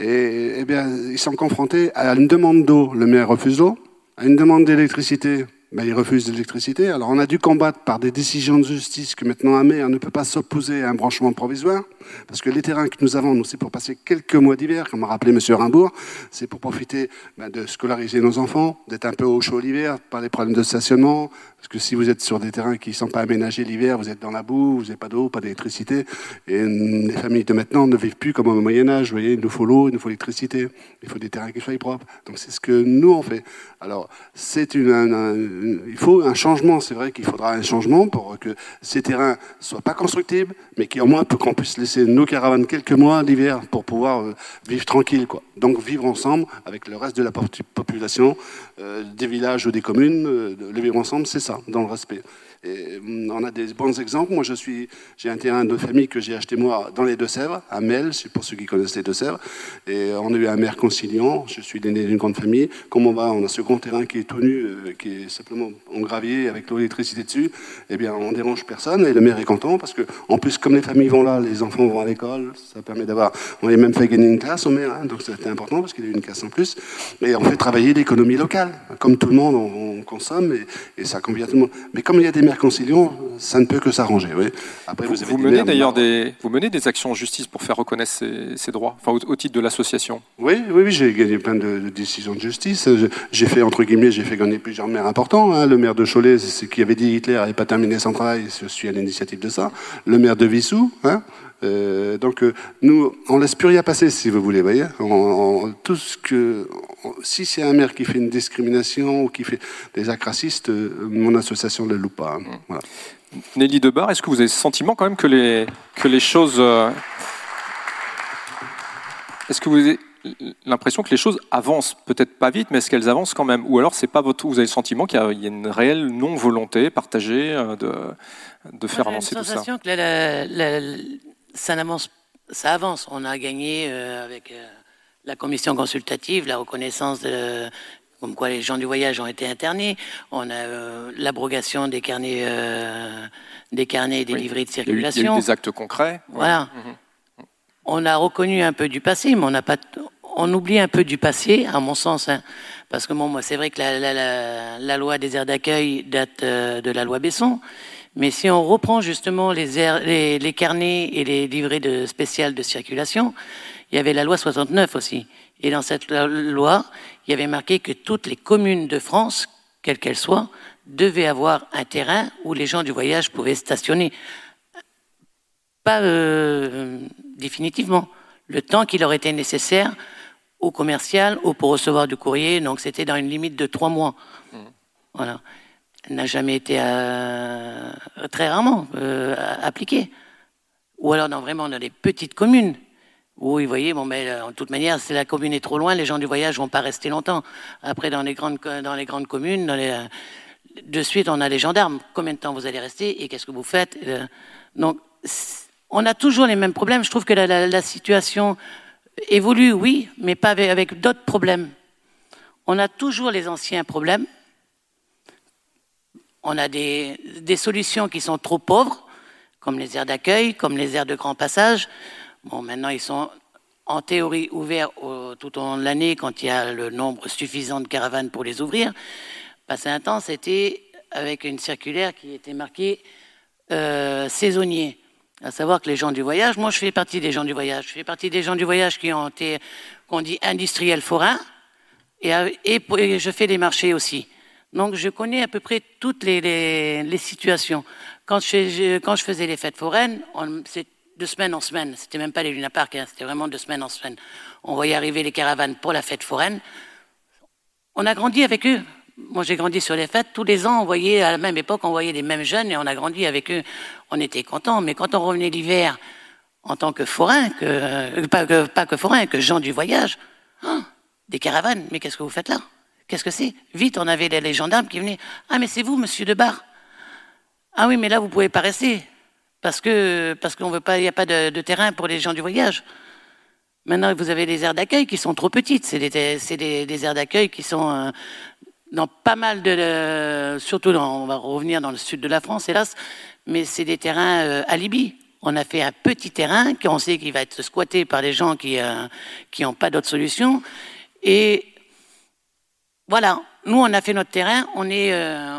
Et, eh bien, ils sont confrontés à une demande d'eau, le maire refuse l'eau, à une demande d'électricité, ils refusent l'électricité. Alors on a dû combattre par des décisions de justice que maintenant maire ne peut pas s'opposer à un branchement provisoire, parce que les terrains que nous avons, nous, c'est pour passer quelques mois d'hiver, comme a rappelé M. Rimbourg, c'est pour profiter ben, de scolariser nos enfants, d'être un peu au chaud l'hiver, par les problèmes de stationnement, parce que si vous êtes sur des terrains qui ne sont pas aménagés l'hiver, vous êtes dans la boue, vous n'avez pas d'eau, pas d'électricité, et les familles de maintenant ne vivent plus comme au Moyen-Âge, vous voyez, il nous faut l'eau, il nous faut l'électricité, il faut des terrains qui soient propres. Donc c'est ce que nous on fait. Alors c'est une il faut un changement. C'est vrai qu'il faudra un changement pour que ces terrains soient pas constructibles, mais qu'au moins qu'on puisse laisser nos caravanes quelques mois l'hiver pour pouvoir euh, vivre tranquille. Donc vivre ensemble avec le reste de la population, euh, des villages ou des communes. Euh, le vivre ensemble, c'est ça, dans le respect. Mm, on a des bons exemples. Moi, je suis, j'ai un terrain de famille que j'ai acheté moi dans les Deux-Sèvres, à Mel, pour ceux qui connaissent les Deux-Sèvres. Et on a eu un maire conciliant. Je suis né d'une grande famille. Comme on va, on a ce grand terrain qui est tout nu, euh, qui est simplement en gravier avec l'électricité dessus. Eh bien, on dérange personne et le maire est content parce que, en plus, comme les familles vont là, les enfants vont à l'école. Ça permet d'avoir. On a même fait gagner une classe au maire, hein, donc c'était important parce qu'il a eu une classe en plus. Et on fait travailler l'économie locale. Comme tout le monde, on, consomme et, ça convient tout le monde. Mais comme il y a des conciliant, ça ne peut que s'arranger. Oui. Après, vous, vous menez d'ailleurs des, vous menez des actions en justice pour faire reconnaître ces, droits, enfin, au, titre de l'association. Oui, oui, oui j'ai gagné plein de, décisions de justice. J'ai fait entre guillemets, j'ai fait gagner plusieurs maires importants. Hein. Le maire de Cholet, c'est qui avait dit Hitler n'avait pas terminé son travail. Je suis à l'initiative de ça. Le maire de Vissou. Hein. Euh, donc euh, nous, on laisse plus rien passer, si vous voulez, voyez. tout ce que, si c'est un maire qui fait une discrimination ou qui fait des actes racistes, euh, mon association ne le loue pas. Hein. Mmh. Voilà. Nelly Debar, est-ce que vous avez le sentiment quand même que les, que les choses... Est-ce que vous avez l'impression que les choses avancent, peut-être pas vite, mais est-ce qu'elles avancent quand même? Ou alors c'est pas votre, vous avez le sentiment qu'il y, a une réelle non-volonté partagée de, de faire avancer tout ça? J'ai l'impression que ça avance, ça avance. On a gagné euh, avec euh, la commission consultative la reconnaissance de, comme quoi les gens du voyage ont été internés. On a euh, l'abrogation des carnets, des carnets et des livrets de circulation. Il y, a eu, des actes concrets. Voilà. Mhm. On a reconnu un peu du passé, mais on n'a pas, on oublie un peu du passé, à mon sens, hein. parce que bon, moi, c'est vrai que la, la, la, loi des aires d'accueil date de la loi Besson. Mais si on reprend justement les, les, carnets et les livrets de spécial de circulation, il y avait la loi 69 aussi. Et dans cette loi, il y avait marqué que toutes les communes de France, quelles qu'elles soient, devaient avoir un terrain où les gens du voyage pouvaient stationner. Pas euh, définitivement. Le temps qui leur était nécessaire au commercial ou pour recevoir du courrier. Donc c'était dans une limite de trois mois. Mmh. Voilà n'a jamais été euh, très rarement euh, appliqué. Ou alors dans, vraiment dans des petites communes où, vous voyez, bon, mais euh, en toute manière, si la commune est trop loin, les gens du voyage vont pas rester longtemps. Après, dans les grandes, dans les grandes communes, dans les, de suite, on a les gendarmes. Combien de temps vous allez rester et qu'est-ce que vous faites Donc, on a toujours les mêmes problèmes. Je trouve que la, situation évolue, oui, mais pas avec d'autres problèmes. On a toujours les anciens problèmes on a des, solutions qui sont trop pauvres, comme les aires d'accueil, comme les aires de grand passage. Bon, maintenant, ils sont en théorie ouverts tout au long de l'année quand il y a le nombre suffisant de caravanes pour les ouvrir. Passé un temps, c'était avec une circulaire qui était marquée euh, saisonnier. À savoir que les gens du voyage, moi je fais partie des gens du voyage, je fais partie des gens du voyage qui ont été, qu'on dit industriels forains, et je fais des marchés aussi. Donc je connais à peu près toutes les, situations. Quand je, faisais les fêtes foraines, c'est de semaine en semaine. C'était même pas les Luna Park, hein, c'était vraiment de semaine en semaine. On voyait arriver les caravanes pour la fête foraine. On a grandi avec eux. Moi, j'ai grandi sur les fêtes. Tous les ans, on voyait, à la même époque, on voyait les mêmes jeunes et on a grandi avec eux. On était contents. Mais quand on revenait l'hiver, en tant que forain, que, pas, que, pas que forain, que gens du voyage, hein, des caravanes, mais qu'est-ce que vous faites là? Qu'est-ce que c'est? Vite, on avait les gendarmes qui venaient. Ah, mais c'est vous, monsieur Debar. Ah oui, mais là, vous pouvez pas rester. Parce que parce qu'on veut pas, il n'y a pas de, terrain pour les gens du voyage. Maintenant, vous avez des aires d'accueil qui sont trop petites. C'est des, des, aires d'accueil qui sont euh, dans pas mal de, surtout on va revenir dans le sud de la France, hélas, mais c'est des terrains euh, alibi. On a fait un petit terrain qu'on sait qu'il va être squatté par des gens qui qui n'ont pas d'autre solution. Et voilà, nous on a fait notre terrain, on est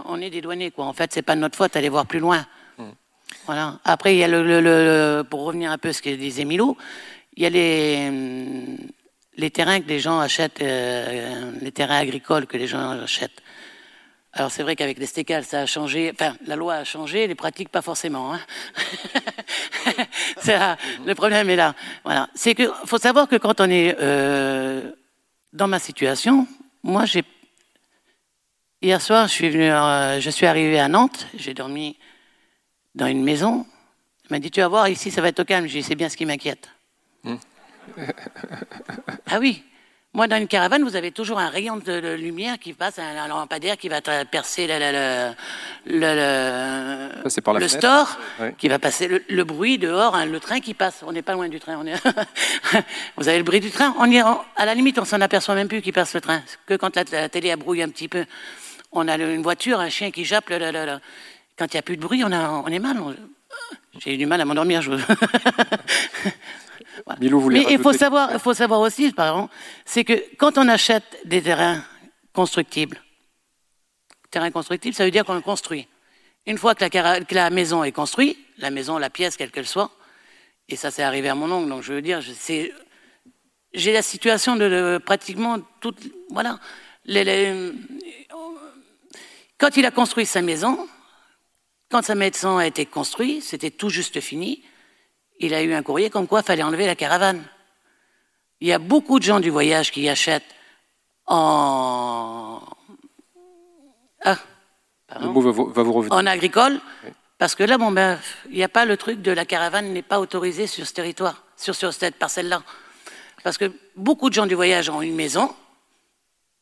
on est des douaniers quoi. En fait, c'est pas de notre faute, allez voir plus loin. Hmm. Voilà. Après, il y a le, pour revenir un peu à ce que disait Milo, il y a les les terrains que les gens achètent, euh, les terrains agricoles que les gens achètent. Alors c'est vrai qu'avec les stécales, ça a changé. Enfin, la loi a changé, les pratiques pas forcément. Hein. le problème est là. Voilà. C'est que faut savoir que quand on est euh, dans ma situation, moi j'ai hier soir, je suis venu, euh, je suis arrivé à Nantes, j'ai dormi dans une maison. Il m'a dit tu vas voir ici, ça va être au calme. J'ai dit c'est bien ce qui m'inquiète. Mmh ah oui. Moi, dans une caravane, vous avez toujours un rayon de, lumière qui passe, un, lampadaire qui va percer le, le, le store, qui va passer le, bruit dehors, hein, le train qui passe. On n'est pas loin du train. On est vous avez le bruit du train? On à la limite, on s'en aperçoit même plus qu'il passe le train. Que quand la, télé a brouillé un petit peu, on a une voiture, un chien qui jappe. Quand il n'y a plus de bruit, on, a, on est mal. J'ai eu du mal à m'endormir. Je... Mais il faut savoir, il faut savoir aussi, par exemple, c'est que quand on achète des terrains constructibles, terrain constructible, ça veut dire qu'on le construit. Une fois que la, que la, maison est construite, la maison, la pièce, quelle qu'elle soit, et ça c'est arrivé à mon oncle, donc je veux dire, j'ai la situation de, pratiquement toute, voilà, quand il a construit sa maison, quand sa maison a été construite, c'était tout juste fini il a eu un courrier comme quoi il fallait enlever la caravane. Il y a beaucoup de gens du voyage qui achètent en. Ah, En agricole, parce que là, bon, ben, il n'y a pas le truc de la caravane n'est pas autorisée sur ce territoire, sur, sur cette parcelle-là. Parce que beaucoup de gens du voyage ont une maison,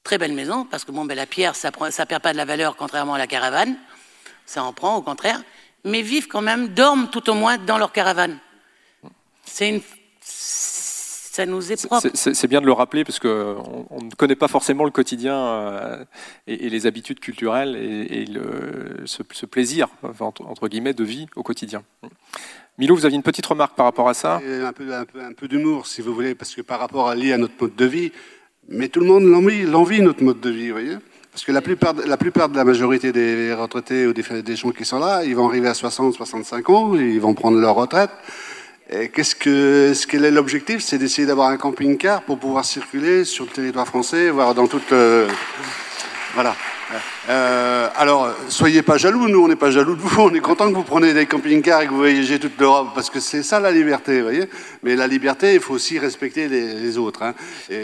très belle maison, parce que bon, ben, la pierre, ça ne perd pas de la valeur contrairement à la caravane, ça en prend au contraire, mais vivent quand même, dorment tout au moins dans leur caravane. C'est une ça nous est propre. C'est bien de le rappeler parce qu'on on ne connaît pas forcément le quotidien euh, et, les habitudes culturelles et, le, ce, plaisir, entre, guillemets, de vie au quotidien. Milo, vous aviez une petite remarque par rapport à ça? Un peu, un peu, un peu d'humour, si vous voulez, parce que par rapport à lié à notre mode de vie, mais tout le monde l'envie, notre mode de vie, vous voyez parce que la plupart, la plupart de la majorité des retraités ou des, gens qui sont là, ils vont arriver à 60, 65 ans, ils vont prendre leur retraite. Qu'est-ce que, ce quel est l'objectif? C'est d'essayer d'avoir un camping-car pour pouvoir circuler sur le territoire français, voire dans toute. Voilà. Euh, alors, soyez pas jaloux, nous on n'est pas jaloux de vous, on est content que vous preniez des camping-cars et que vous voyagez toute l'Europe, parce que c'est ça la liberté, vous voyez. Mais la liberté, il faut aussi respecter les, autres. Hein.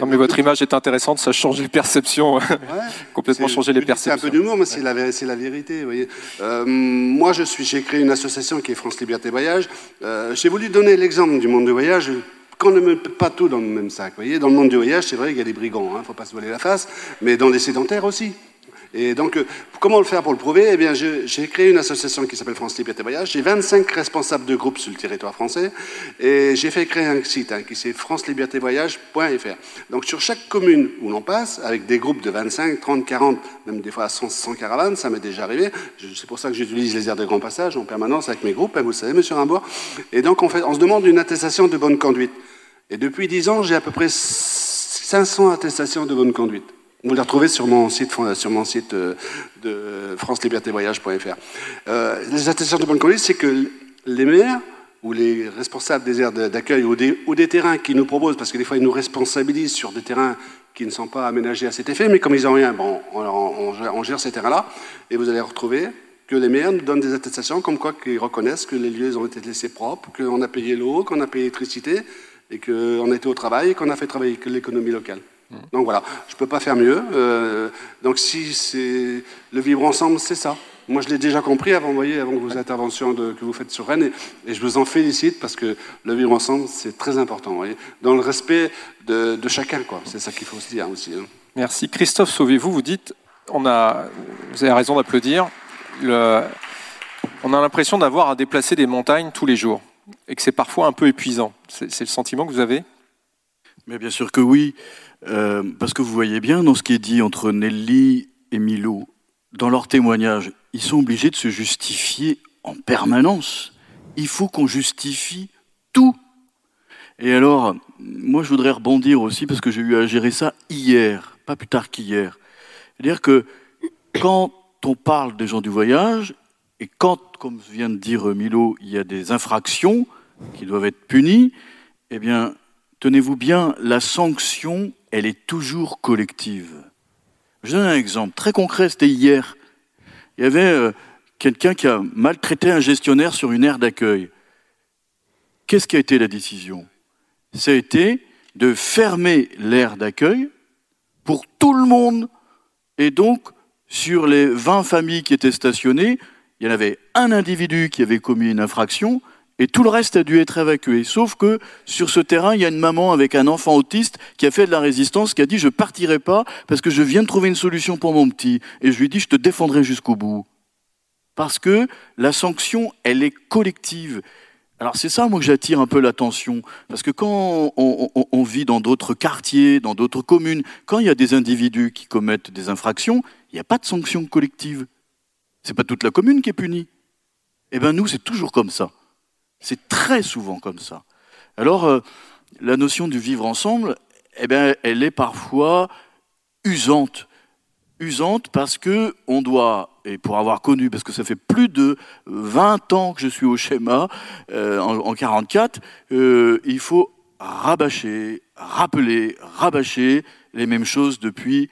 non, mais votre image est intéressante, ça change les perceptions, complètement changer les perceptions. C'est un peu d'humour, mais c'est la, la, vérité, vous voyez. Euh, moi, je suis, j'ai créé une association qui est France Liberté Voyage. Euh, j'ai voulu donner l'exemple du monde du voyage qu'on ne met pas tout dans le même sac. Vous voyez, dans le monde du voyage, c'est vrai qu'il y a des brigands, il hein, ne faut pas se voiler la face, mais dans les sédentaires aussi. Et donc, euh, comment le faire pour le prouver? Eh bien, j'ai créé une association qui s'appelle France Liberté Voyage. J'ai 25 responsables de groupes sur le territoire français. Et j'ai fait créer un site hein, qui c'est francelibertévoyage.fr. Donc, sur chaque commune où l'on passe, avec des groupes de 25, 30, 40, même des fois 100, 100 caravanes, ça m'est déjà arrivé. C'est pour ça que j'utilise les aires de grand passage en permanence avec mes groupes, hein, vous le savez, monsieur Rimbaud. Et donc, on, on se demande une attestation de bonne conduite. Et depuis 10 ans, j'ai à peu près 500 attestations de bonne conduite. Vous les retrouvez sur mon site, sur mon site euh, de francelibertévoyage.fr. Euh, les attestations de bonne conduite, c'est que les maires ou les responsables des aires d'accueil ou des, terrains qui nous proposent, parce que des fois ils nous responsabilisent sur des terrains qui ne sont pas aménagés à cet effet, mais comme ils n'ont rien, bon, on, gère ces terrains-là, et vous allez retrouver que les maires nous donnent des attestations comme quoi qu'ils reconnaissent que les lieux ont été laissés propres, qu'on a payé l'eau, qu'on a payé l'électricité, et qu'on a été au travail, et qu'on a fait travailler l'économie locale. Donc voilà, je ne peux pas faire mieux. Euh, donc si c'est le vivre ensemble, c'est ça. Moi, je l'ai déjà compris avant, voyez, avant vos interventions que vous faites sur Rennes, et, je vous en félicite parce que le vivre ensemble, c'est très important, voyez, dans le respect de, chacun, quoi. C'est ça qu'il faut se dire aussi. Hein. Merci. Christophe, sauvez-vous, vous dites, on a, vous avez raison d'applaudir, on a l'impression d'avoir à déplacer des montagnes tous les jours, et que c'est parfois un peu épuisant. C'est le sentiment que vous avez? Mais bien sûr que oui. Euh, parce que vous voyez bien dans ce qui est dit entre Nelly et Milo, dans leur témoignage, ils sont obligés de se justifier en permanence. Il faut qu'on justifie tout. Et alors, moi, je voudrais rebondir aussi parce que j'ai eu à gérer ça hier, pas plus tard qu'hier. C'est-à-dire que quand on parle des gens du voyage, et quand, comme vient de dire Milo, il y a des infractions qui doivent être punies, eh bien, tenez-vous bien, la sanction, elle est toujours collective. Je donne un exemple très concret, c'était hier. Il y avait euh, quelqu'un qui a maltraité un gestionnaire sur une aire d'accueil. Qu'est-ce qui a été la décision? Ça a été de fermer l'aire d'accueil pour tout le monde. Et donc, sur les 20 familles qui étaient stationnées, il y en avait un individu qui avait commis une infraction et tout le reste a dû être évacué. Sauf que sur ce terrain, il y a une maman avec un enfant autiste qui a fait de la résistance, qui a dit je partirai pas parce que je viens de trouver une solution pour mon petit. Et je lui dit je te défendrai jusqu'au bout. Parce que la sanction, elle est collective. Alors c'est ça, moi, que j'attire un peu l'attention. Parce que quand on, on vit dans d'autres quartiers, dans d'autres communes, quand il y a des individus qui commettent des infractions, il n'y a pas de sanction collective. C'est pas toute la commune qui est punie. Eh bien nous, c'est toujours comme ça. C'est très souvent comme ça. Alors, euh, la notion du vivre ensemble, eh bien, elle est parfois usante. Usante parce que on doit, et pour avoir connu, parce que ça fait plus de 20 ans que je suis au schéma, euh, en, en, 44, euh, il faut rabâcher, rappeler, rabâcher les mêmes choses depuis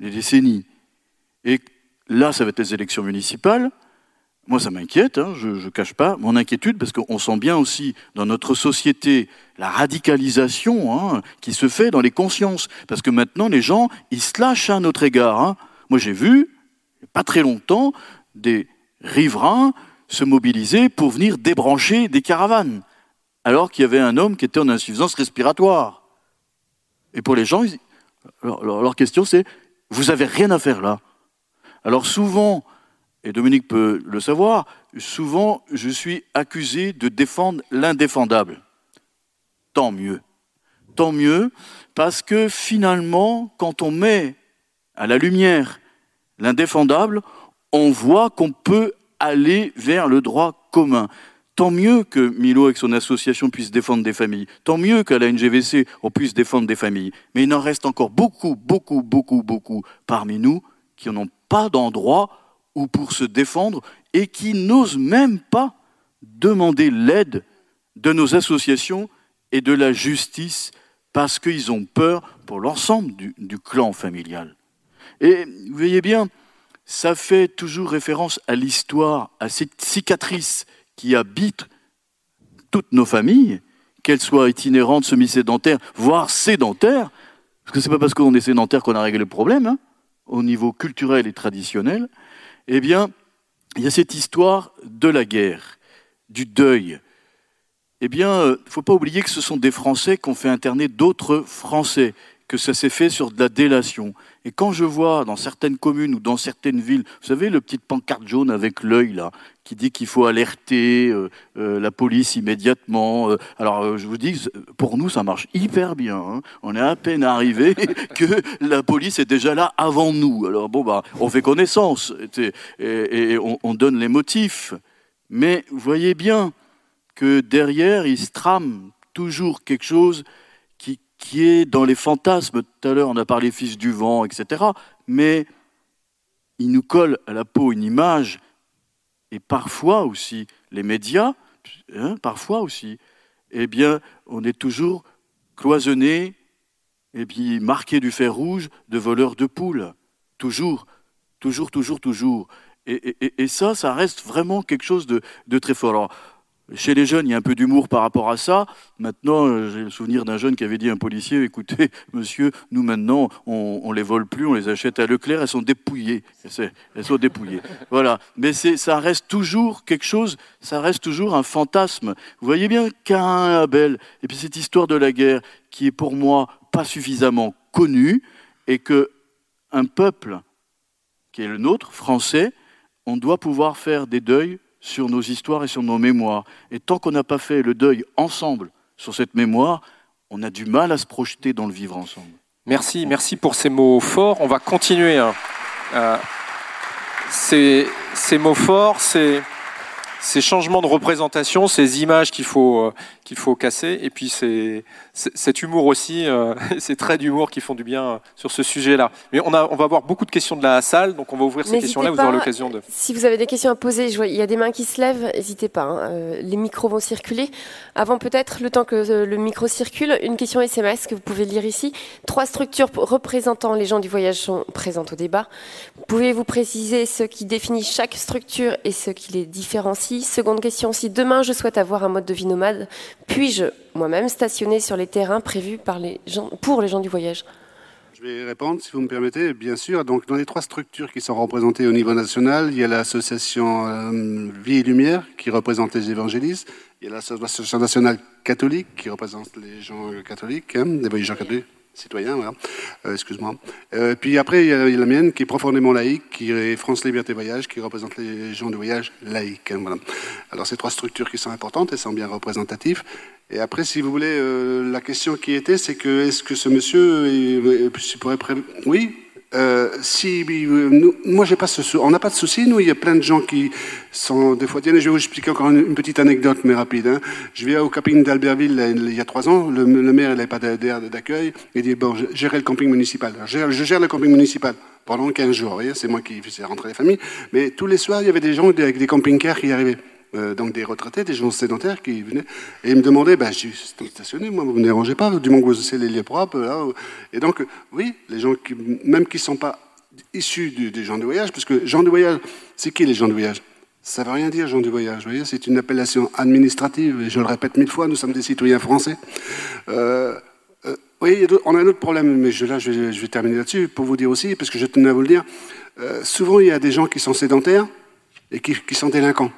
des décennies. Et là, ça va être les élections municipales. Moi, ça m'inquiète, hein, je ne cache pas mon inquiétude, parce qu'on sent bien aussi dans notre société la radicalisation hein, qui se fait dans les consciences. Parce que maintenant, les gens, ils se lâchent à notre égard. Hein. Moi, j'ai vu, pas très longtemps, des riverains se mobiliser pour venir débrancher des caravanes, alors qu'il y avait un homme qui était en insuffisance respiratoire. Et pour les gens, leur, leur question, c'est, vous avez rien à faire là? Alors souvent, et Dominique peut le savoir, souvent je suis accusé de défendre l'indéfendable. Tant mieux. Tant mieux, parce que finalement, quand on met à la lumière l'indéfendable, on voit qu'on peut aller vers le droit commun. Tant mieux que Milo avec son association puisse défendre des familles. Tant mieux qu'à la NGVC on puisse défendre des familles. Mais il en reste encore beaucoup, beaucoup, beaucoup, beaucoup parmi nous qui n'ont pas d'endroit ou pour se défendre et qui n'osent même pas demander l'aide de nos associations et de la justice parce qu'ils ont peur pour l'ensemble du, clan familial. Et vous voyez bien, ça fait toujours référence à l'histoire, à cette cicatrice qui habite toutes nos familles, qu'elles soient itinérantes, semi-sédentaires, voire sédentaires, parce que c'est pas parce qu'on est sédentaire qu'on a réglé le problème, hein, au niveau culturel et traditionnel, eh bien, il y a cette histoire de la guerre, du deuil. Eh bien, il euh, ne faut pas oublier que ce sont des Français qui ont fait interner d'autres Français, que ça s'est fait sur de la délation. Et quand je vois dans certaines communes ou dans certaines villes, vous savez, le petit pancarte jaune avec l'œil là, qui dit qu'il faut alerter euh, euh, la police immédiatement. Euh, alors, je vous dis, pour nous, ça marche hyper bien. Hein. On est à peine arrivé que la police est déjà là avant nous. Alors bon, bah, on fait connaissance et, on, on donne les motifs. Mais voyez bien que derrière, il se trame toujours quelque chose qui, qui est dans les fantasmes. Tout à l'heure, on a parlé fils du vent, etc. Mais il nous colle à la peau une image et parfois aussi les médias, hein, parfois aussi, eh bien, on est toujours cloisonné et puis marqué du fer rouge de voleurs de poules. Toujours, toujours, toujours, toujours. Et, ça, ça reste vraiment quelque chose de, de très fort. Chez les jeunes, il y a un peu d'humour par rapport à ça. Maintenant, euh, j'ai le souvenir d'un jeune qui avait dit à un policier Écoutez, monsieur, nous maintenant, on, on les vole plus, on les achète à Leclerc, elles sont dépouillées. Elles sont dépouillées. Voilà. Mais ça reste toujours quelque chose, ça reste toujours un fantasme. Vous voyez bien Cain, Abel, et puis cette histoire de la guerre qui est pour moi pas suffisamment connue, et que un peuple qui est le nôtre, français, on doit pouvoir faire des deuils sur nos histoires et sur nos mémoires. Et tant qu'on n'a pas fait le deuil ensemble sur cette mémoire, on a du mal à se projeter dans le vivre ensemble. Merci, merci pour ces mots forts. On va continuer. Hein. Euh, ces, mots forts, ces changements de représentation, ces images qu'il faut, euh, qu'il faut casser, et puis c'est, cet humour aussi, euh, ces traits d'humour qui font du bien euh, sur ce sujet-là. Mais on, a, on va avoir beaucoup de questions de la salle, donc on va ouvrir ces questions-là, vous aurez l'occasion de... Si vous avez des questions à poser, je vois, il y a des mains qui se lèvent, n'hésitez pas, hein, les micros vont circuler. Avant peut-être, le temps que le micro circule, une question SMS que vous pouvez lire ici. Trois structures représentant les gens du voyage sont présentes au débat. Pouvez-vous préciser ce qui définit chaque structure et ce qui les différencie? Seconde question, si demain je souhaite avoir un mode de vie nomade, puis-je moi-même stationner sur les terrains prévus pour les gens du voyage? Je vais répondre, si vous me permettez, bien sûr. Donc, dans les trois structures qui sont représentées au niveau national, il y a l'association euh, Vie et Lumière qui représente les évangélistes. Il y a l'association nationale catholique qui représente les gens catholiques, hein, les voyageurs catholiques citoyen, voilà. Euh, excuse-moi. Euh, puis après, il y, a, la mienne qui est profondément laïque, qui est France Liberté Voyage, qui représente les gens de voyage laïques. Hein, voilà. Alors, ces trois structures qui sont importantes, elles sont bien représentatives. Et après, si vous voulez, euh, la question qui était, c'est que est-ce que ce monsieur, pourrait oui, euh, si nous, moi j'ai pas ce, on n'a pas de souci. Nous, il y a plein de gens qui sont des fois. Tiens, je vais vous expliquer encore une, petite anecdote, mais rapide. Hein. Je viens au camping d'Albertville il y a trois ans. Le, maire, il n'avait pas d'accueil. Il dit bon, gère le camping municipal. Je gère, le camping municipal pendant 15 jours. C'est moi qui faisais rentrer les familles. Mais tous les soirs, il y avait des gens avec des camping-cars qui arrivaient. Euh, donc des retraités, des gens sédentaires qui venaient et ils me demandaient, ben, je suis stationné, moi, vous ne me dérangez pas, du moment que vous les lieux propres. Là, et donc, oui, les gens même qui ne sont pas issus des gens de voyage, parce que gens de voyage, c'est qui les gens de voyage? Ça ne veut rien dire, gens de voyage, vous voyez, c'est une appellation administrative, et je le répète mille fois, nous sommes des citoyens français. Euh, euh, oui, on a un autre problème, mais là, je vais, terminer là-dessus pour vous dire aussi, parce que je tenais à vous le dire. souvent, il y a des gens qui sont sédentaires et qui sont délinquants.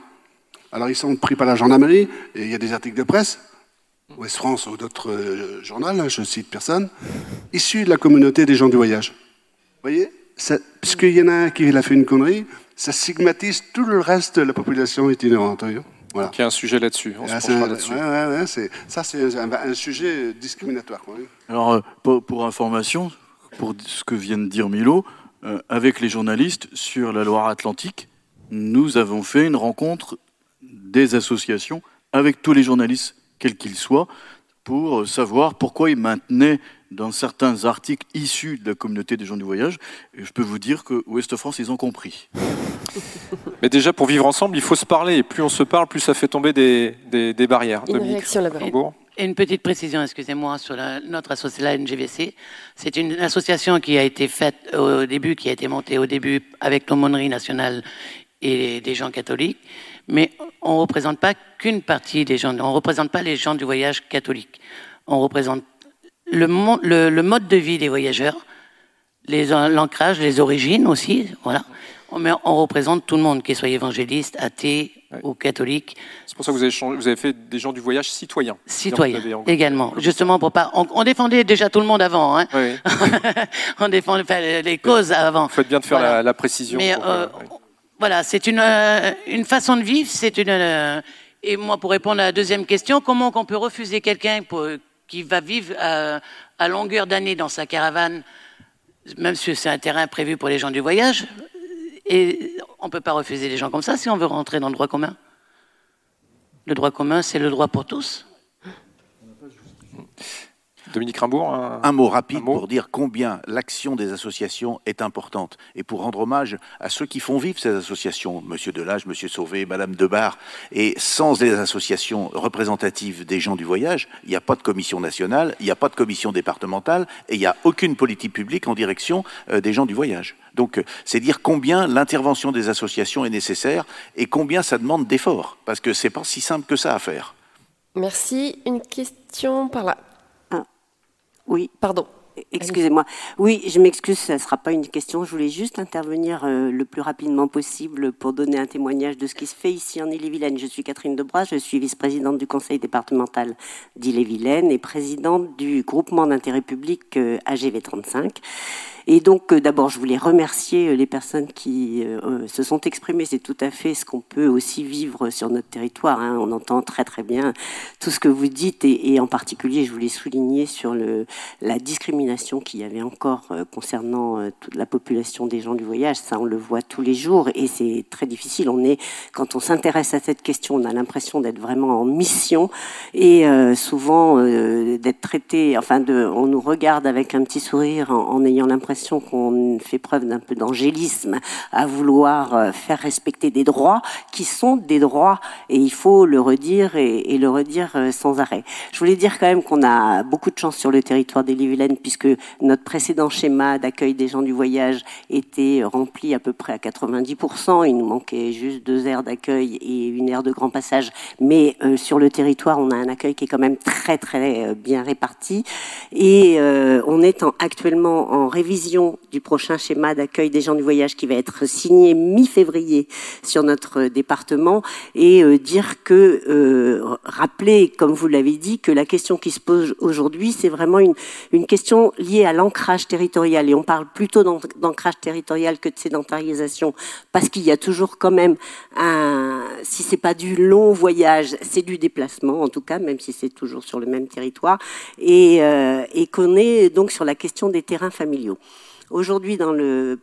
Alors ils sont pris par la gendarmerie, et il y a des articles de presse, Ouest France ou d'autres euh, journaux, hein, je cite personne, issus de la communauté des gens du voyage. Vous voyez Puisqu'il y en a un qui a fait une connerie, ça stigmatise tout le reste de la population itinérante. Voilà. Il y a un sujet là-dessus. On se là-dessus. Ouais, ça, c'est un, sujet discriminatoire. Alors, euh, pour, pour, information, pour ce que vient de dire Milo, euh, avec les journalistes sur la Loire-Atlantique, nous avons fait une rencontre des associations avec tous les journalistes, quels qu'ils soient, pour savoir pourquoi ils maintenaient dans certains articles issus de la communauté des gens du voyage. Et je peux vous dire que Ouest France, ils ont compris. Mais déjà, pour vivre ensemble, il faut se parler. Et plus on se parle, plus ça fait tomber des, des, barrières. Une réaction là-bas. Et une petite précision, excusez-moi, sur notre association, la NGVC. C'est une association qui a été faite au début, qui a été montée au début avec l'aumônerie nationale et des gens catholiques mais on ne représente pas qu'une partie des gens, on ne représente pas les gens du voyage catholique. On représente le, mode de vie des voyageurs, l'ancrage, les origines aussi, voilà. Mais on représente tout le monde, qu'il soit évangéliste, athée ou catholique. C'est pour ça que vous avez, vous avez, fait des gens du voyage citoyens. Citoyens, également. Justement, pour pas. On, défendait déjà tout le monde avant. Hein. on défendait les causes avant. Vous faites bien de faire la, précision. Mais euh, voilà, c'est une, euh, une façon de vivre. Euh, et moi, pour répondre à la deuxième question, comment on peut refuser quelqu'un qui va vivre à, longueur d'année dans sa caravane, même si c'est un terrain prévu pour les gens du voyage, et on ne peut pas refuser les gens comme ça si on veut rentrer dans le droit commun. Le droit commun, c'est le droit pour tous. Dominique Rimbourg un, mot rapide pour dire combien l'action des associations est importante et pour rendre hommage à ceux qui font vivre ces associations, Monsieur Delage, Monsieur Sauvé, Madame Debar. Et sans les associations représentatives des gens du voyage, il n'y a pas de commission nationale, il n'y a pas de commission départementale et il n'y a aucune politique publique en direction euh, des gens du voyage. Donc, c'est dire combien l'intervention des associations est nécessaire et combien ça demande d'efforts, parce que c'est pas si simple que ça à faire. Merci. Une question par là. Oui. Pardon. Excusez-moi. Oui, je m'excuse, ça ne sera pas une question. Je voulais juste intervenir euh, le plus rapidement possible pour donner un témoignage de ce qui se fait ici en Ille-et-Vilaine. Je suis Catherine Debras, je suis vice-présidente du conseil départemental d'Ille-et-Vilaine et présidente du groupement d'intérêt public euh, AGV 35. Et donc, euh, d'abord, je voulais remercier les personnes qui se sont exprimées. C'est tout à fait ce qu'on peut aussi vivre sur notre territoire. Hein. On entend très très bien tout ce que vous dites, et, en particulier, je voulais souligner sur la discrimination qu'il y avait encore euh, concernant euh, toute la population des gens du voyage. Ça, on le voit tous les jours et c'est très difficile. On est, quand on s'intéresse à cette question, on a l'impression d'être vraiment en mission et souvent d'être traité, enfin, de, on nous regarde avec un petit sourire en, ayant l'impression qu'on fait preuve d'un peu d'angélisme à vouloir faire respecter des droits qui sont des droits et il faut le redire et, le redire sans arrêt. Je voulais dire quand même qu'on a beaucoup de chance sur le territoire des vilaine puisque notre précédent schéma d'accueil des gens du voyage était rempli à peu près à 90%. Il nous manquait juste deux aires d'accueil et une aire de grand passage. Mais euh, sur le territoire, on a un accueil qui est quand même très très euh, bien réparti. Et euh, on est en, actuellement en révision du prochain schéma d'accueil des gens du voyage qui va être signé mi-février sur notre département. Et dire que, rappeler, comme vous l'avez dit, que la question qui se pose aujourd'hui, c'est vraiment une, une question liée à l'ancrage territorial. Et on parle plutôt d'ancrage territorial que de sédentarisation, parce qu'il y a toujours quand même un, si c'est pas du long voyage, c'est du déplacement, en tout cas, même si c'est toujours sur le même territoire, et, euh, et qu'on est donc sur la question des terrains familiaux. Aujourd'hui,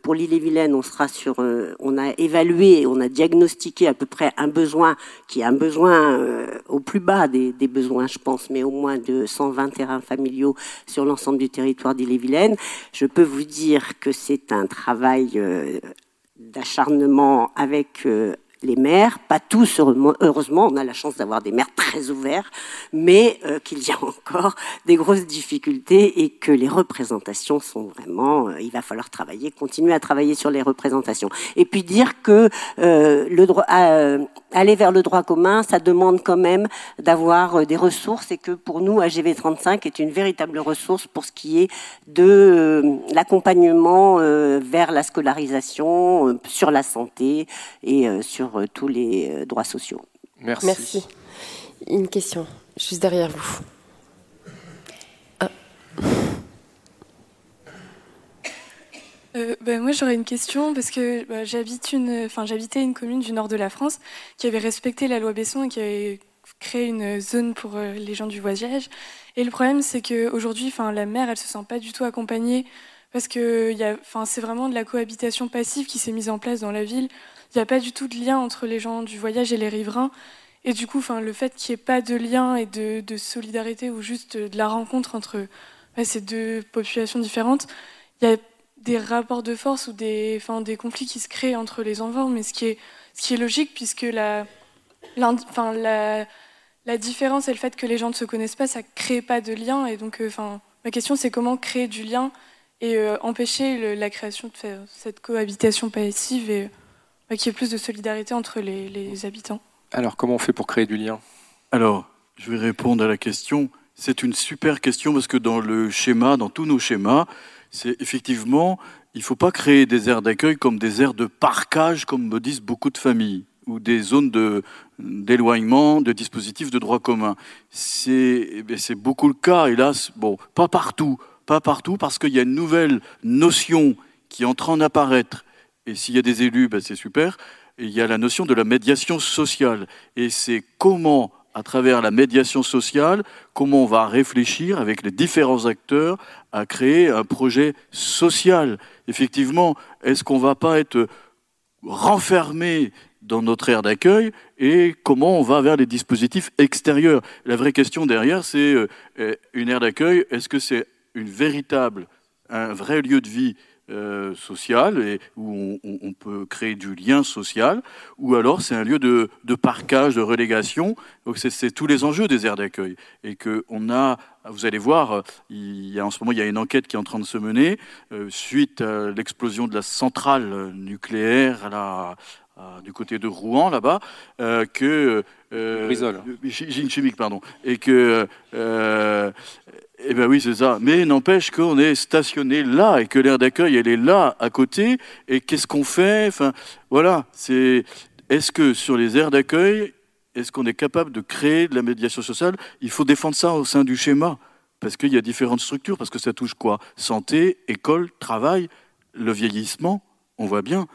pour l'île-et-Vilaine, on sera sur, euh, on a évalué, on a diagnostiqué à peu près un besoin qui est un besoin euh, au plus bas des, des, besoins, je pense, mais au moins de 120 terrains familiaux sur l'ensemble du territoire d'île-et-Vilaine. Je peux vous dire que c'est un travail euh, d'acharnement avec les maires, pas tous, heureusement, on a la chance d'avoir des maires très ouverts, mais euh, qu'il y a encore des grosses difficultés et que les représentations sont vraiment, euh, il va falloir travailler, continuer à travailler sur les représentations. Et puis dire que euh, le droit, aller vers le droit commun, ça demande quand même d'avoir des ressources et que pour nous, AGV 35 est une véritable ressource pour ce qui est de l'accompagnement vers la scolarisation, sur la santé et sur euh, tous les euh, droits sociaux. Merci. Merci. Une question, juste derrière vous. Ah. Euh, ben, moi j'aurais une question parce que bah, j'habite une, enfin j'habitais une commune du nord de la France qui avait respecté la loi Besson et qui avait créé une zone pour les gens du voyage. Et le problème c'est qu'aujourd'hui, enfin la mère elle se sent pas du tout accompagnée parce que enfin c'est vraiment de la cohabitation passive qui s'est mise en place dans la ville il n'y a pas du tout de lien entre les gens du voyage et les riverains. Et du coup, le fait qu'il n'y ait pas de lien et de, solidarité ou juste de la rencontre entre ces deux populations différentes, il y a des rapports de force ou des, conflits qui se créent entre les enfants, mais ce qui est, logique puisque la, différence et le fait que les gens ne se connaissent pas, ça ne crée pas de lien. Et donc, euh, ma question, c'est comment créer du lien et euh, empêcher la création de cette cohabitation passive qu'il y ait plus de solidarité entre les, habitants. Alors, comment on fait pour créer du lien? Alors, je vais répondre à la question. C'est une super question parce que dans le schéma, dans tous nos schémas, c'est effectivement, il ne faut pas créer des aires d'accueil comme des aires de parcage, comme me disent beaucoup de familles, ou des zones de, d'éloignement, de dispositifs de droit commun. C'est, eh c'est beaucoup le cas, hélas. Bon, pas partout, pas partout, parce qu'il y a une nouvelle notion qui est en train d'apparaître et s'il y a des élus, ben c'est super. il y a la notion de la médiation sociale. Et c'est comment, à travers la médiation sociale, comment on va réfléchir avec les différents acteurs à créer un projet social. Effectivement, est-ce qu'on ne va pas être renfermé dans notre aire d'accueil et comment on va vers les dispositifs extérieurs? La vraie question derrière, c'est euh, une aire d'accueil, est-ce que c'est une véritable, un vrai lieu de vie euh, social et où on, peut créer du lien social, ou alors c'est un lieu de, parcage, de relégation. Donc c'est tous les enjeux des aires d'accueil et que on a. Vous allez voir, il y a, en ce moment il y a une enquête qui est en train de se mener euh, suite à l'explosion de la centrale nucléaire à la, du côté de Rouen là-bas, euh, que euh, chimique pardon, et que eh bien oui, c'est ça. Mais n'empêche qu'on est stationné là et que l'aire d'accueil, elle est là, à côté. Et qu'est-ce qu'on fait? Enfin, voilà. C'est. Est-ce que sur les aires d'accueil, est-ce qu'on est capable de créer de la médiation sociale? Il faut défendre ça au sein du schéma, parce qu'il y a différentes structures, parce que ça touche quoi? Santé, école, travail, le vieillissement. On voit bien.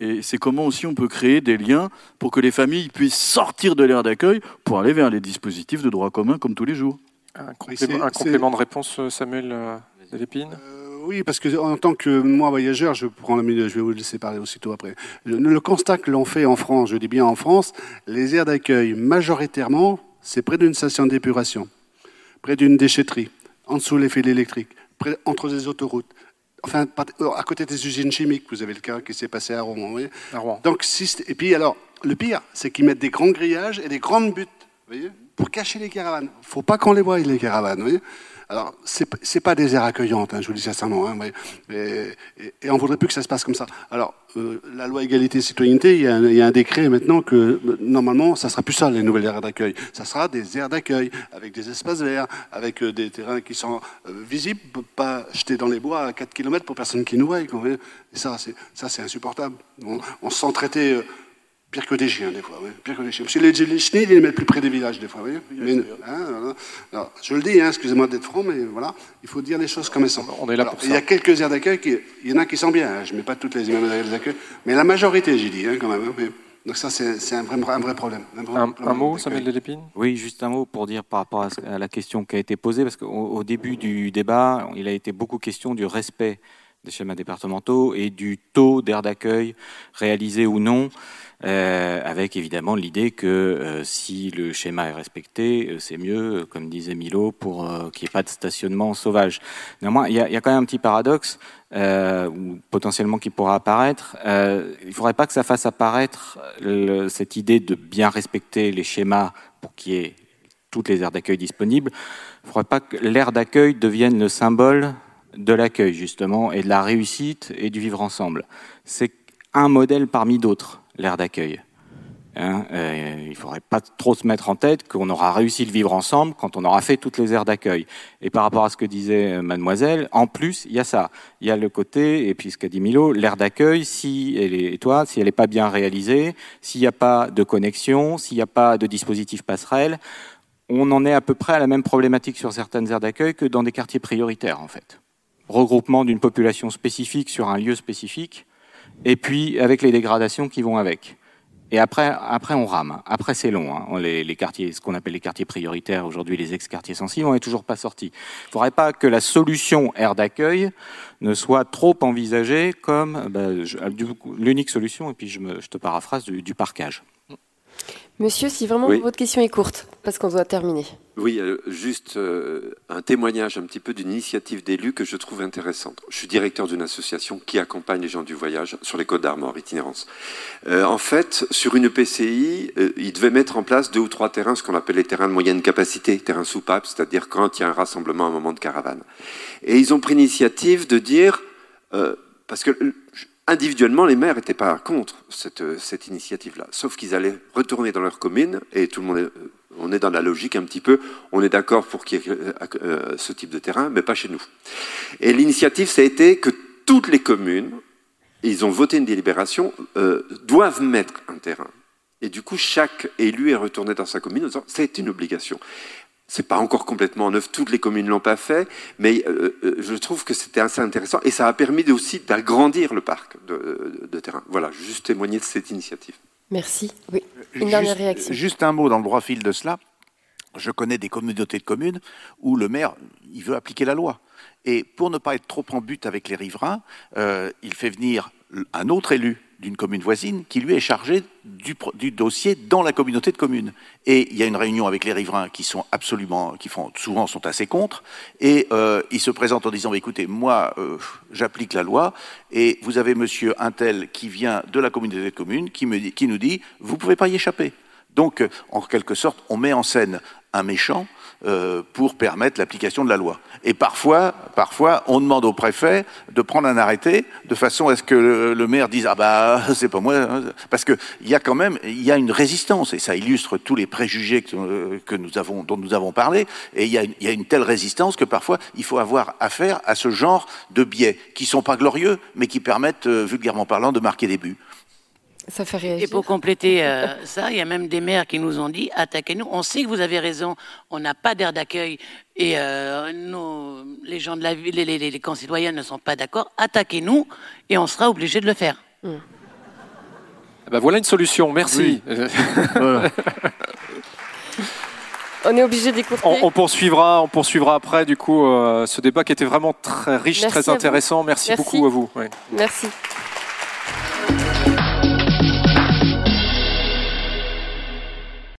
Et c'est comment aussi on peut créer des liens pour que les familles puissent sortir de l'aire d'accueil pour aller vers les dispositifs de droit commun comme tous les jours. Un complément, de réponse, euh, Samuel euh, Lépine euh, Oui, parce que en tant que moi voyageur, je prends la minute, je vais vous laisser parler aussitôt après. Le, le constat que l'on fait en France, je dis bien en France, les aires d'accueil majoritairement, c'est près d'une station d'épuration, près d'une déchetterie, en dessous les fils électriques, près, entre des autoroutes. Enfin, à côté des usines chimiques, vous avez le cas qui s'est passé à Rouen. Oui à Rouen. Donc, et puis alors, le pire, c'est qu'ils mettent des grands grillages et des grandes buttes, vous voyez, pour cacher les caravanes. Ne faut pas qu'on les voie, les caravanes. Vous voyez alors, ce n'est pas des aires accueillantes, hein, je vous dis sincèrement, hein, et, et, on voudrait plus que ça se passe comme ça. Alors, euh, la loi égalité et citoyenneté, il y, a un, décret maintenant que, normalement, ça sera plus ça, les nouvelles aires d'accueil. Ça sera des aires d'accueil, avec des espaces verts, avec euh, des terrains qui sont euh, visibles, pas jetés dans les bois à 4 km pour personne qui nous voie. Et ça, c'est insupportable. On, on se sent traiter Pire que des chiens, des fois, oui. Pire que des chiens. Parce que les, les chenilles, ils les mettent plus près des villages, des fois, oui. Mais, hein, alors, je le dis, hein, excusez-moi d'être franc, mais voilà, il faut dire les choses comme elles sont. On est là pour ça. Il y a quelques aires d'accueil, il y en a qui sont bien, hein. je ne mets pas toutes les aires d'accueil, mais la majorité, j'ai dit, hein, quand même. Hein. Donc ça, c'est un vrai, un vrai problème. Un, vrai un, problème un mot, Samuel Delépine Oui, juste un mot pour dire par rapport à la question qui a été posée, parce qu'au au début du débat, il a été beaucoup question du respect des schémas départementaux et du taux d'air d'accueil réalisé ou non. Euh, avec évidemment l'idée que euh, si le schéma est respecté, euh, c'est mieux, comme disait Milo, pour qu'il n'y ait pas de stationnement sauvage. Néanmoins, il y, a, quand même un petit paradoxe, potentiellement qui pourra apparaître. il ne faudrait pas que ça fasse apparaître cette idée de bien respecter les schémas pour qu'il y ait toutes les aires d'accueil disponibles. Il ne faudrait pas que l'aire d'accueil devienne le symbole de l'accueil, justement, et de la réussite et du vivre ensemble. C'est un modèle parmi d'autres l'aire d'accueil. Hein, euh, il ne faudrait pas trop se mettre en tête qu'on aura réussi le vivre ensemble quand on aura fait toutes les aires d'accueil. Et par rapport à ce que disait euh, mademoiselle, en plus, il y a ça. Il y a le côté, et puis ce qu'a dit Milo, l'aire d'accueil, si elle est, et toi, si elle n'est pas bien réalisée, s'il n'y a pas de connexion, s'il n'y a pas de dispositif passerelle, on en est à peu près à la même problématique sur certaines aires d'accueil que dans des quartiers prioritaires, en fait. Regroupement d'une population spécifique sur un lieu spécifique, et puis avec les dégradations qui vont avec. Et après, après on rame. Après, c'est long. Hein. Les, quartiers, ce qu'on appelle les quartiers prioritaires, aujourd'hui les ex-quartiers sensibles, on n'est toujours pas sortis. Il ne faudrait pas que la solution aire d'accueil ne soit trop envisagée comme bah, l'unique solution, et puis je te paraphrase, du, du parquage. Monsieur, si vraiment oui. votre question est courte, parce qu'on doit terminer. Oui, euh, juste euh, un témoignage un petit peu d'une initiative d'élus que je trouve intéressante. Je suis directeur d'une association qui accompagne les gens du voyage sur les côtes d'Armor, itinérance. Euh, en fait, sur une PCI, ils devaient mettre en place deux ou trois terrains, ce qu'on appelle les terrains de moyenne capacité, terrains soupapes, c'est-à-dire quand il y a un rassemblement à un moment de caravane. Et ils ont pris l'initiative de dire, parce que individuellement, les maires n'étaient pas contre cette, initiative-là, sauf qu'ils allaient retourner dans leur commune, et tout le monde est, on est dans la logique un petit peu, on est d'accord pour qu'il y ait euh, ce type de terrain, mais pas chez nous. Et l'initiative, ça a été que toutes les communes, ils ont voté une délibération, euh, doivent mettre un terrain. Et du coup, chaque élu est retourné dans sa commune en disant, c'est une obligation. C'est pas encore complètement neuf, toutes les communes l'ont pas fait, mais euh, je trouve que c'était assez intéressant et ça a permis aussi d'agrandir le parc de, de, de, terrain. Voilà, juste témoigner de cette initiative. Merci. Oui, une juste, dernière réaction. Juste un mot dans le droit fil de cela. Je connais des communautés de communes où le maire, il veut appliquer la loi. Et pour ne pas être trop en but avec les riverains, euh, il fait venir un autre élu d'une commune voisine qui lui est chargé du, dossier dans la communauté de communes. Et il y a une réunion avec les riverains qui sont absolument, qui souvent sont assez contre, et euh, il se présente en disant écoutez, moi euh, j'applique la loi, et vous avez Monsieur Intel qui vient de la communauté de communes qui, qui nous dit vous pouvez pas y échapper. Donc, en quelque sorte, on met en scène un méchant euh, pour permettre l'application de la loi. Et parfois, parfois, on demande au préfet de prendre un arrêté de façon à ce que le, maire dise ah bah c'est pas moi, hein. parce que il y a quand même il y a une résistance et ça illustre tous les préjugés que, que nous avons dont nous avons parlé. Et il y, a, il y a une telle résistance que parfois il faut avoir affaire à ce genre de biais qui sont pas glorieux, mais qui permettent euh, vulgairement parlant de marquer des buts. Ça fait réagir. Et pour compléter euh, ça, il y a même des maires qui nous ont dit attaquez-nous. On sait que vous avez raison, on n'a pas d'air d'accueil et euh, nos, les gens de la ville, les, les, les concitoyens ne sont pas d'accord. Attaquez-nous et on sera obligé de le faire. Mm. Ben voilà une solution, merci. Oui. voilà. on est obligé d'écouter. On, on, poursuivra, on poursuivra après du coup euh, ce débat qui était vraiment très riche, Merci très intéressant. Merci, Merci. beaucoup à vous. Ouais. Merci.